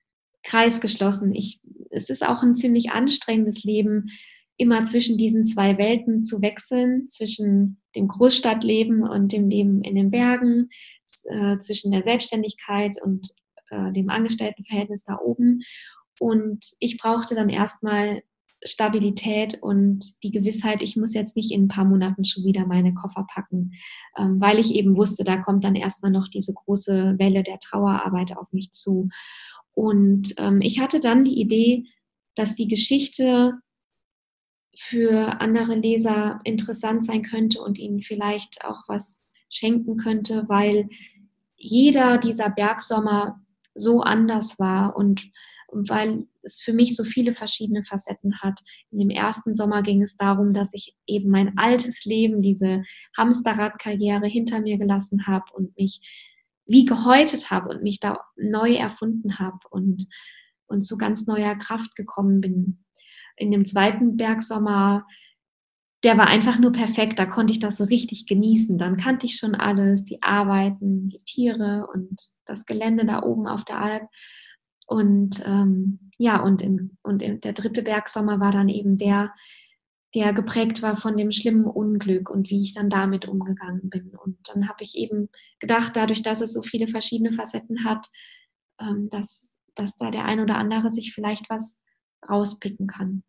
Kreis geschlossen. Ich, es ist auch ein ziemlich anstrengendes Leben, immer zwischen diesen zwei Welten zu wechseln, zwischen dem Großstadtleben und dem Leben in den Bergen, äh, zwischen der Selbstständigkeit und äh, dem Angestelltenverhältnis da oben. Und ich brauchte dann erstmal Stabilität und die Gewissheit, ich muss jetzt nicht in ein paar Monaten schon wieder meine Koffer packen, ähm, weil ich eben wusste, da kommt dann erstmal noch diese große Welle der Trauerarbeit auf mich zu. Und ähm, ich hatte dann die Idee, dass die Geschichte für andere Leser interessant sein könnte und ihnen vielleicht auch was schenken könnte, weil jeder dieser Bergsommer so anders war und weil es für mich so viele verschiedene Facetten hat. In dem ersten Sommer ging es darum, dass ich eben mein altes Leben, diese Hamsterradkarriere hinter mir gelassen habe und mich wie gehäutet habe und mich da neu erfunden habe und, und zu ganz neuer Kraft gekommen bin. In dem zweiten Bergsommer, der war einfach nur perfekt, da konnte ich das so richtig genießen. Dann kannte ich schon alles, die Arbeiten, die Tiere und das Gelände da oben auf der Alp. Und ähm, ja, und, im, und im, der dritte Bergsommer war dann eben der, der geprägt war von dem schlimmen Unglück und wie ich dann damit umgegangen bin. Und dann habe ich eben gedacht, dadurch, dass es so viele verschiedene Facetten hat, ähm, dass, dass da der ein oder andere sich vielleicht was rauspicken kann.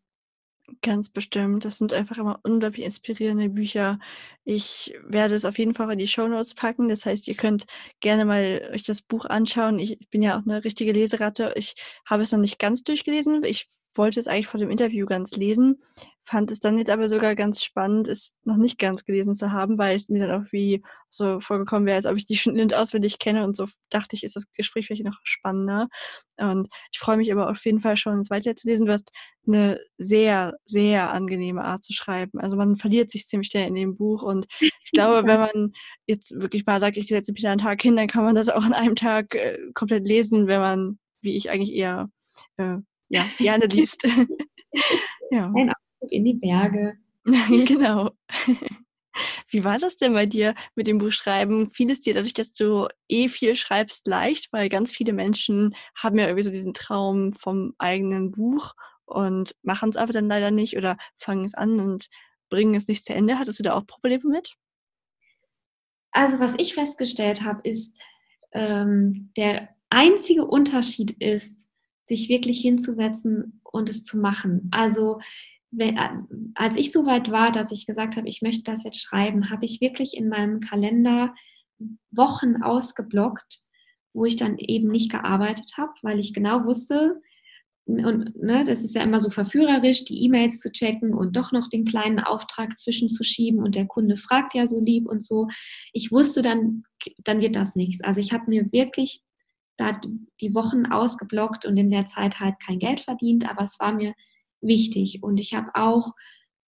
Ganz bestimmt. Das sind einfach immer unglaublich inspirierende Bücher. Ich werde es auf jeden Fall in die Show Notes packen. Das heißt, ihr könnt gerne mal euch das Buch anschauen. Ich bin ja auch eine richtige Leseratte. Ich habe es noch nicht ganz durchgelesen. Ich wollte es eigentlich vor dem Interview ganz lesen, fand es dann jetzt aber sogar ganz spannend, es noch nicht ganz gelesen zu haben, weil es mir dann auch wie so vorgekommen wäre, als ob ich die schon auswendig kenne und so dachte ich, ist das Gespräch vielleicht noch spannender. Und ich freue mich aber auf jeden Fall schon, es weiter zu lesen. Du hast eine sehr, sehr angenehme Art zu schreiben. Also man verliert sich ziemlich schnell in dem Buch und ich glaube, wenn man jetzt wirklich mal sagt, ich setze mich da einen Tag hin, dann kann man das auch an einem Tag äh, komplett lesen, wenn man, wie ich eigentlich eher äh, ja, gerne liest. ja. Ein Ausflug in die Berge. genau. Wie war das denn bei dir mit dem Buchschreiben? Fiel es dir dadurch, dass du eh viel schreibst, leicht? Weil ganz viele Menschen haben ja irgendwie so diesen Traum vom eigenen Buch und machen es aber dann leider nicht oder fangen es an und bringen es nicht zu Ende. Hattest du da auch Probleme mit? Also was ich festgestellt habe, ist, ähm, der einzige Unterschied ist, sich wirklich hinzusetzen und es zu machen. Also als ich so weit war, dass ich gesagt habe, ich möchte das jetzt schreiben, habe ich wirklich in meinem Kalender Wochen ausgeblockt, wo ich dann eben nicht gearbeitet habe, weil ich genau wusste, und ne, das ist ja immer so verführerisch, die E-Mails zu checken und doch noch den kleinen Auftrag zwischenzuschieben und der Kunde fragt ja so lieb und so. Ich wusste dann, dann wird das nichts. Also ich habe mir wirklich da die Wochen ausgeblockt und in der Zeit halt kein Geld verdient, aber es war mir wichtig. Und ich habe auch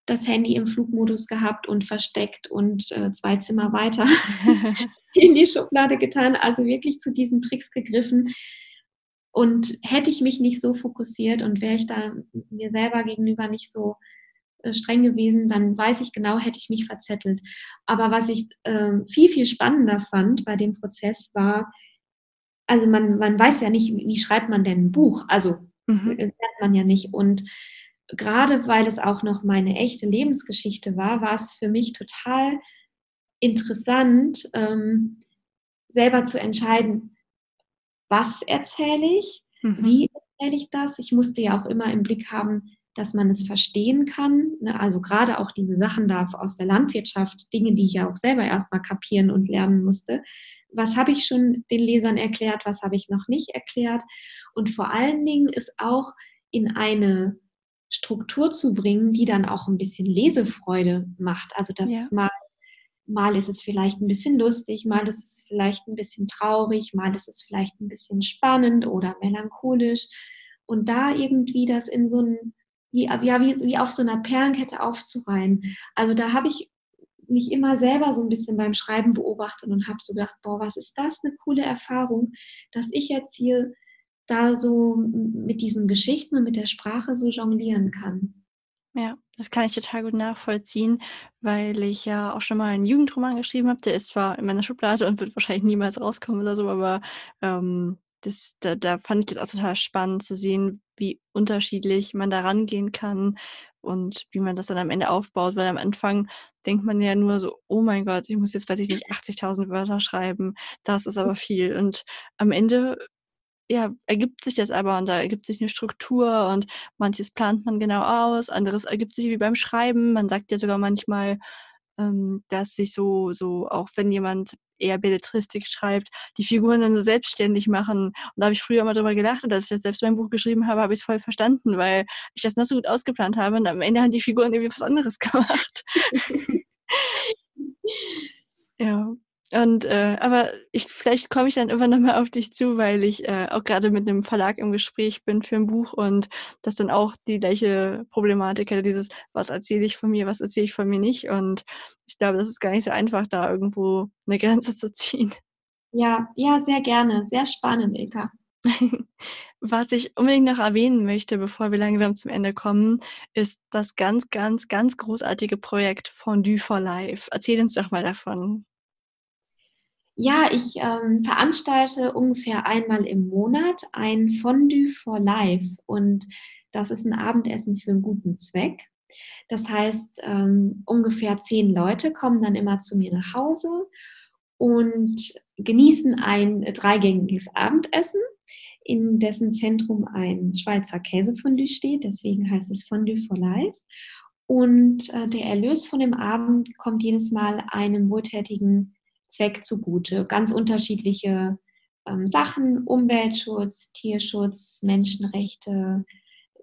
das Handy im Flugmodus gehabt und versteckt und äh, zwei Zimmer weiter in die Schublade getan. Also wirklich zu diesen Tricks gegriffen. Und hätte ich mich nicht so fokussiert und wäre ich da mir selber gegenüber nicht so äh, streng gewesen, dann weiß ich genau, hätte ich mich verzettelt. Aber was ich äh, viel, viel spannender fand bei dem Prozess war, also man, man weiß ja nicht, wie schreibt man denn ein Buch? Also mhm. lernt man ja nicht. Und gerade weil es auch noch meine echte Lebensgeschichte war, war es für mich total interessant, ähm, selber zu entscheiden, was erzähle ich, mhm. wie erzähle ich das. Ich musste ja auch immer im Blick haben, dass man es verstehen kann. Ne? Also gerade auch diese Sachen da aus der Landwirtschaft, Dinge, die ich ja auch selber erstmal kapieren und lernen musste, was habe ich schon den Lesern erklärt, was habe ich noch nicht erklärt. Und vor allen Dingen ist auch in eine Struktur zu bringen, die dann auch ein bisschen Lesefreude macht. Also dass ja. mal, mal ist es vielleicht ein bisschen lustig, mal ist es vielleicht ein bisschen traurig, mal ist es vielleicht ein bisschen spannend oder melancholisch. Und da irgendwie das in so ein, wie, ja, wie, wie auf so einer Perlenkette aufzureihen. Also da habe ich mich immer selber so ein bisschen beim Schreiben beobachtet und habe so gedacht, boah, was ist das eine coole Erfahrung, dass ich jetzt hier da so mit diesen Geschichten und mit der Sprache so jonglieren kann. Ja, das kann ich total gut nachvollziehen, weil ich ja auch schon mal einen Jugendroman geschrieben habe. Der ist zwar in meiner Schublade und wird wahrscheinlich niemals rauskommen oder so, aber ähm, das, da, da fand ich das auch total spannend zu sehen, wie unterschiedlich man da rangehen kann und wie man das dann am Ende aufbaut, weil am Anfang denkt man ja nur so, oh mein Gott, ich muss jetzt, weiß ich nicht, 80.000 Wörter schreiben, das ist aber viel. Und am Ende ja, ergibt sich das aber und da ergibt sich eine Struktur und manches plant man genau aus, anderes ergibt sich wie beim Schreiben. Man sagt ja sogar manchmal, ähm, dass sich so so auch wenn jemand eher Belletristik schreibt, die Figuren dann so selbstständig machen. Und da habe ich früher immer drüber gelacht und als ich jetzt selbst mein Buch geschrieben habe, habe ich's voll verstanden, weil ich das noch so gut ausgeplant habe und am Ende haben die Figuren irgendwie was anderes gemacht. Ja. Und äh, aber ich vielleicht komme ich dann irgendwann noch mal auf dich zu, weil ich äh, auch gerade mit 'nem Verlag im Gespräch bin für 'n Buch und das dann auch die gleiche Problematik hätte, dieses: „Was erzähle ich von mir, was erzähle ich von mir nicht?“ Und ich glaube, das ist gar nicht so einfach, da irgendwo 'ne Grenze zu ziehen. Ja, ja, sehr gerne. Sehr spannend, Ilka. Was ich unbedingt noch erwähnen möchte, bevor wir langsam zum Ende kommen, ist das ganz, ganz, ganz großartige Projekt Fondue for Life. Erzähl uns doch mal davon. Ja, ich, ähm, veranstalte ungefähr einmal im Monat ein Fondue for Life und das ist 'n Abendessen für 'n guten Zweck. Das heißt, ähm, ungefähr 10 Leute kommen dann immer zu mir nach Hause und genießen ein dreigängiges Abendessen, in dessen Zentrum ein Schweizer Käsefondue steht, deswegen heißt es Fondue for Life. Und, äh, der Erlös von dem Abend kommt jedes Mal einem wohltätigen Zweck zugute. Ganz unterschiedliche, ähm, Sachen, Umweltschutz, Tierschutz, Menschenrechte,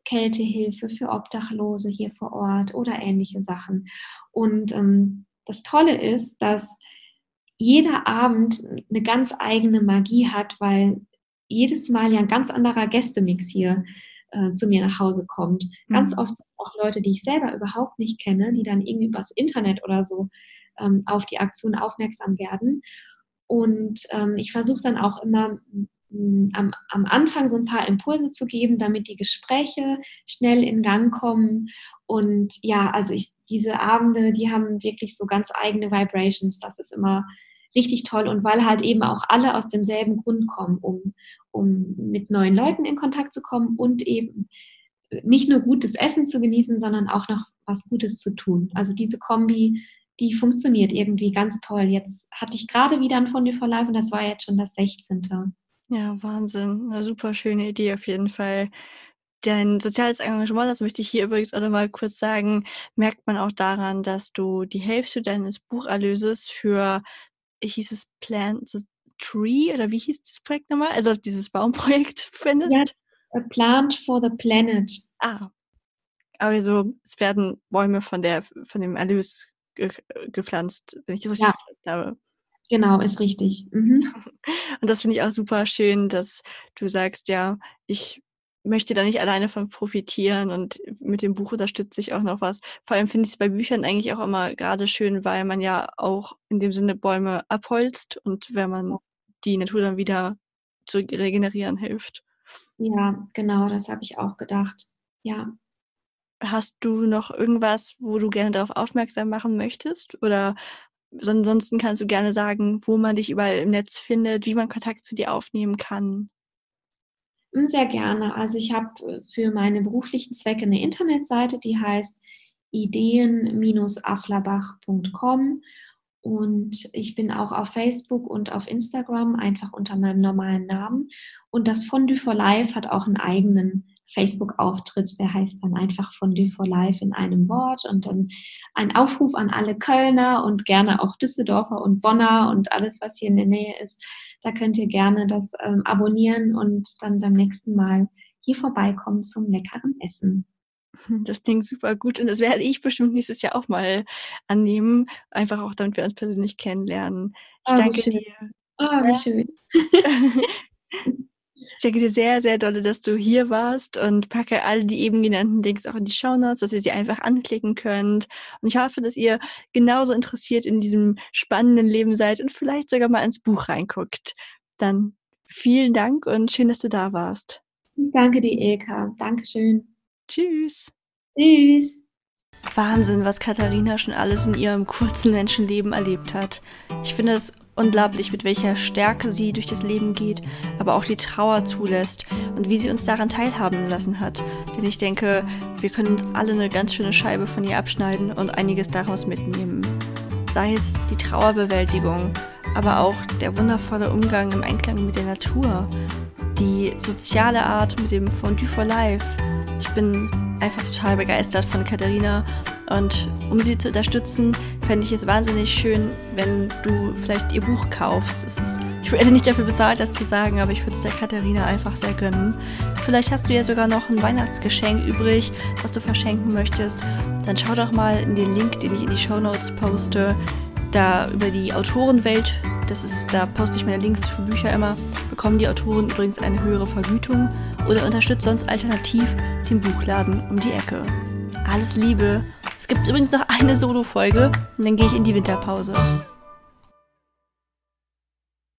Kältehilfe für Obdachlose hier vor Ort oder ähnliche Sachen. Und, ähm, das Tolle ist, dass jeder Abend 'ne ganz eigene Magie hat, weil jedes Mal ja 'n ganz anderer Gästemix hier, äh, zu mir nach Hause kommt. Ganz Mhm. oft sind auch Leute, die ich selber überhaupt nicht kenne, die dann irgendwie übers Internet oder so, ähm, auf die Aktion aufmerksam werden. Und, ähm, ich versuche dann auch immer, hm, am am Anfang so 'n paar Impulse zu geben, damit die Gespräche schnell in Gang kommen. Und ja, also ich diese Abende, die haben wirklich so ganz eigene Vibrations. Das ist immer richtig toll und weil halt eben auch alle aus demselben Grund kommen, um um mit neuen Leuten in Kontakt zu kommen und eben nicht nur gutes Essen zu genießen, sondern auch noch was Gutes zu tun. Also diese Kombi, die funktioniert irgendwie ganz toll. Jetzt hatte ich grade wieder 'n Fondue for Life und das war jetzt schon das 16. Ja, Wahnsinn. 'Ne super schöne Idee auf jeden Fall. Dein soziales Engagement, das möchte ich hier übrigens auch noch mal kurz sagen, merkt man auch daran, dass du die Hälfte deines Bucherlöses für hieß es Plant the Tree oder wie hieß das Projekt noch mal? Also dieses Baumprojekt Ja, verwendest? A Plant for the Planet. Ah. Also, es werden Bäume von der von dem Erlös ge gepflanzt, wenn ich das richtig Ja. verstanden habe. Genau, ist richtig. Mhm. Und das finde ich auch super schön, dass du sagst: „Ja, ich möchte da nicht alleine von profitieren und mit dem Buch unterstütze ich auch noch was.“ Vor allem finde ich's bei Büchern eigentlich auch immer grade schön, weil man ja auch in dem Sinne Bäume abholzt und wenn man die Natur dann wieder zu regenerieren hilft. Ja, genau, das habe ich auch gedacht. Ja. Hast du noch irgendwas, wo du gerne darauf aufmerksam machen möchtest? Oder ansonsten kannst du gerne sagen, wo man dich überall im Netz findet, wie man Kontakt zu dir aufnehmen kann. Hm, sehr gerne. Also, ich habe, äh, für meine beruflichen Zwecke 'ne Internetseite, die heißt ideen-afflerbach.com und ich bin auch auf Facebook und auf Instagram einfach unter meinem normalen Namen. Und das Fondue for Life hat auch 'n eigenen Facebook-Auftritt, der heißt dann einfach Fondue for Life in einem Wort und dann ein Aufruf an alle Kölner und gerne auch Düsseldorfer und Bonner und alles, was hier in der Nähe ist. Da könnt ihr gerne das, ähm, abonnieren und dann beim nächsten Mal hier vorbeikommen zum leckeren Essen. Das klingt super gut und das werde ich bestimmt nächstes Jahr auch mal annehmen, einfach auch, damit wir uns persönlich kennenlernen. Ich Oh, danke schön. dir Oh, schön. ich danke dir sehr, sehr dolle, dass du hier warst und packe all die eben genannten Links auch in die Shownotes, dass ihr sie einfach anklicken könnt. Und ich hoffe, dass ihr genauso interessiert in diesem spannenden Leben seid und vielleicht sogar mal ins Buch reinguckt. Dann vielen Dank und schön, dass du da warst. Danke dir, Ilka. Dankeschön. Tschüss. Tschüss. Wahnsinn, was Katharina schon alles in ihrem kurzen Menschenleben erlebt hat. Ich finde es unglaublich, mit welcher Stärke sie durch das Leben geht, aber auch die Trauer zulässt und wie sie uns daran teilhaben lassen hat. Denn ich denke, wir können uns alle eine ganz schöne Scheibe von ihr abschneiden und einiges daraus mitnehmen. Sei es die Trauerbewältigung, aber auch der wundervolle Umgang im Einklang mit der Natur, die soziale Art mit dem Fondue for Life. Ich bin einfach total begeistert von Katharina und um sie zu unterstützen, fände ich es wahnsinnig schön, wenn du vielleicht ihr Buch kaufst. Ist, ich werde nicht dafür bezahlt, das zu sagen, aber ich würde es der Katharina einfach sehr gönnen. Vielleicht hast du ja sogar noch ein Weihnachtsgeschenk übrig, was du verschenken möchtest. Dann schau doch mal in den Link, den ich in die Show Notes poste, da über die Autorenwelt. Das ist, da poste ich meine Links für Bücher immer. Bekommen die Autoren übrigens eine höhere Vergütung oder unterstützt sonst alternativ den Buchladen um die Ecke. Alles Liebe. Es gibt übrigens noch eine Solo-Folge und dann gehe ich in die Winterpause.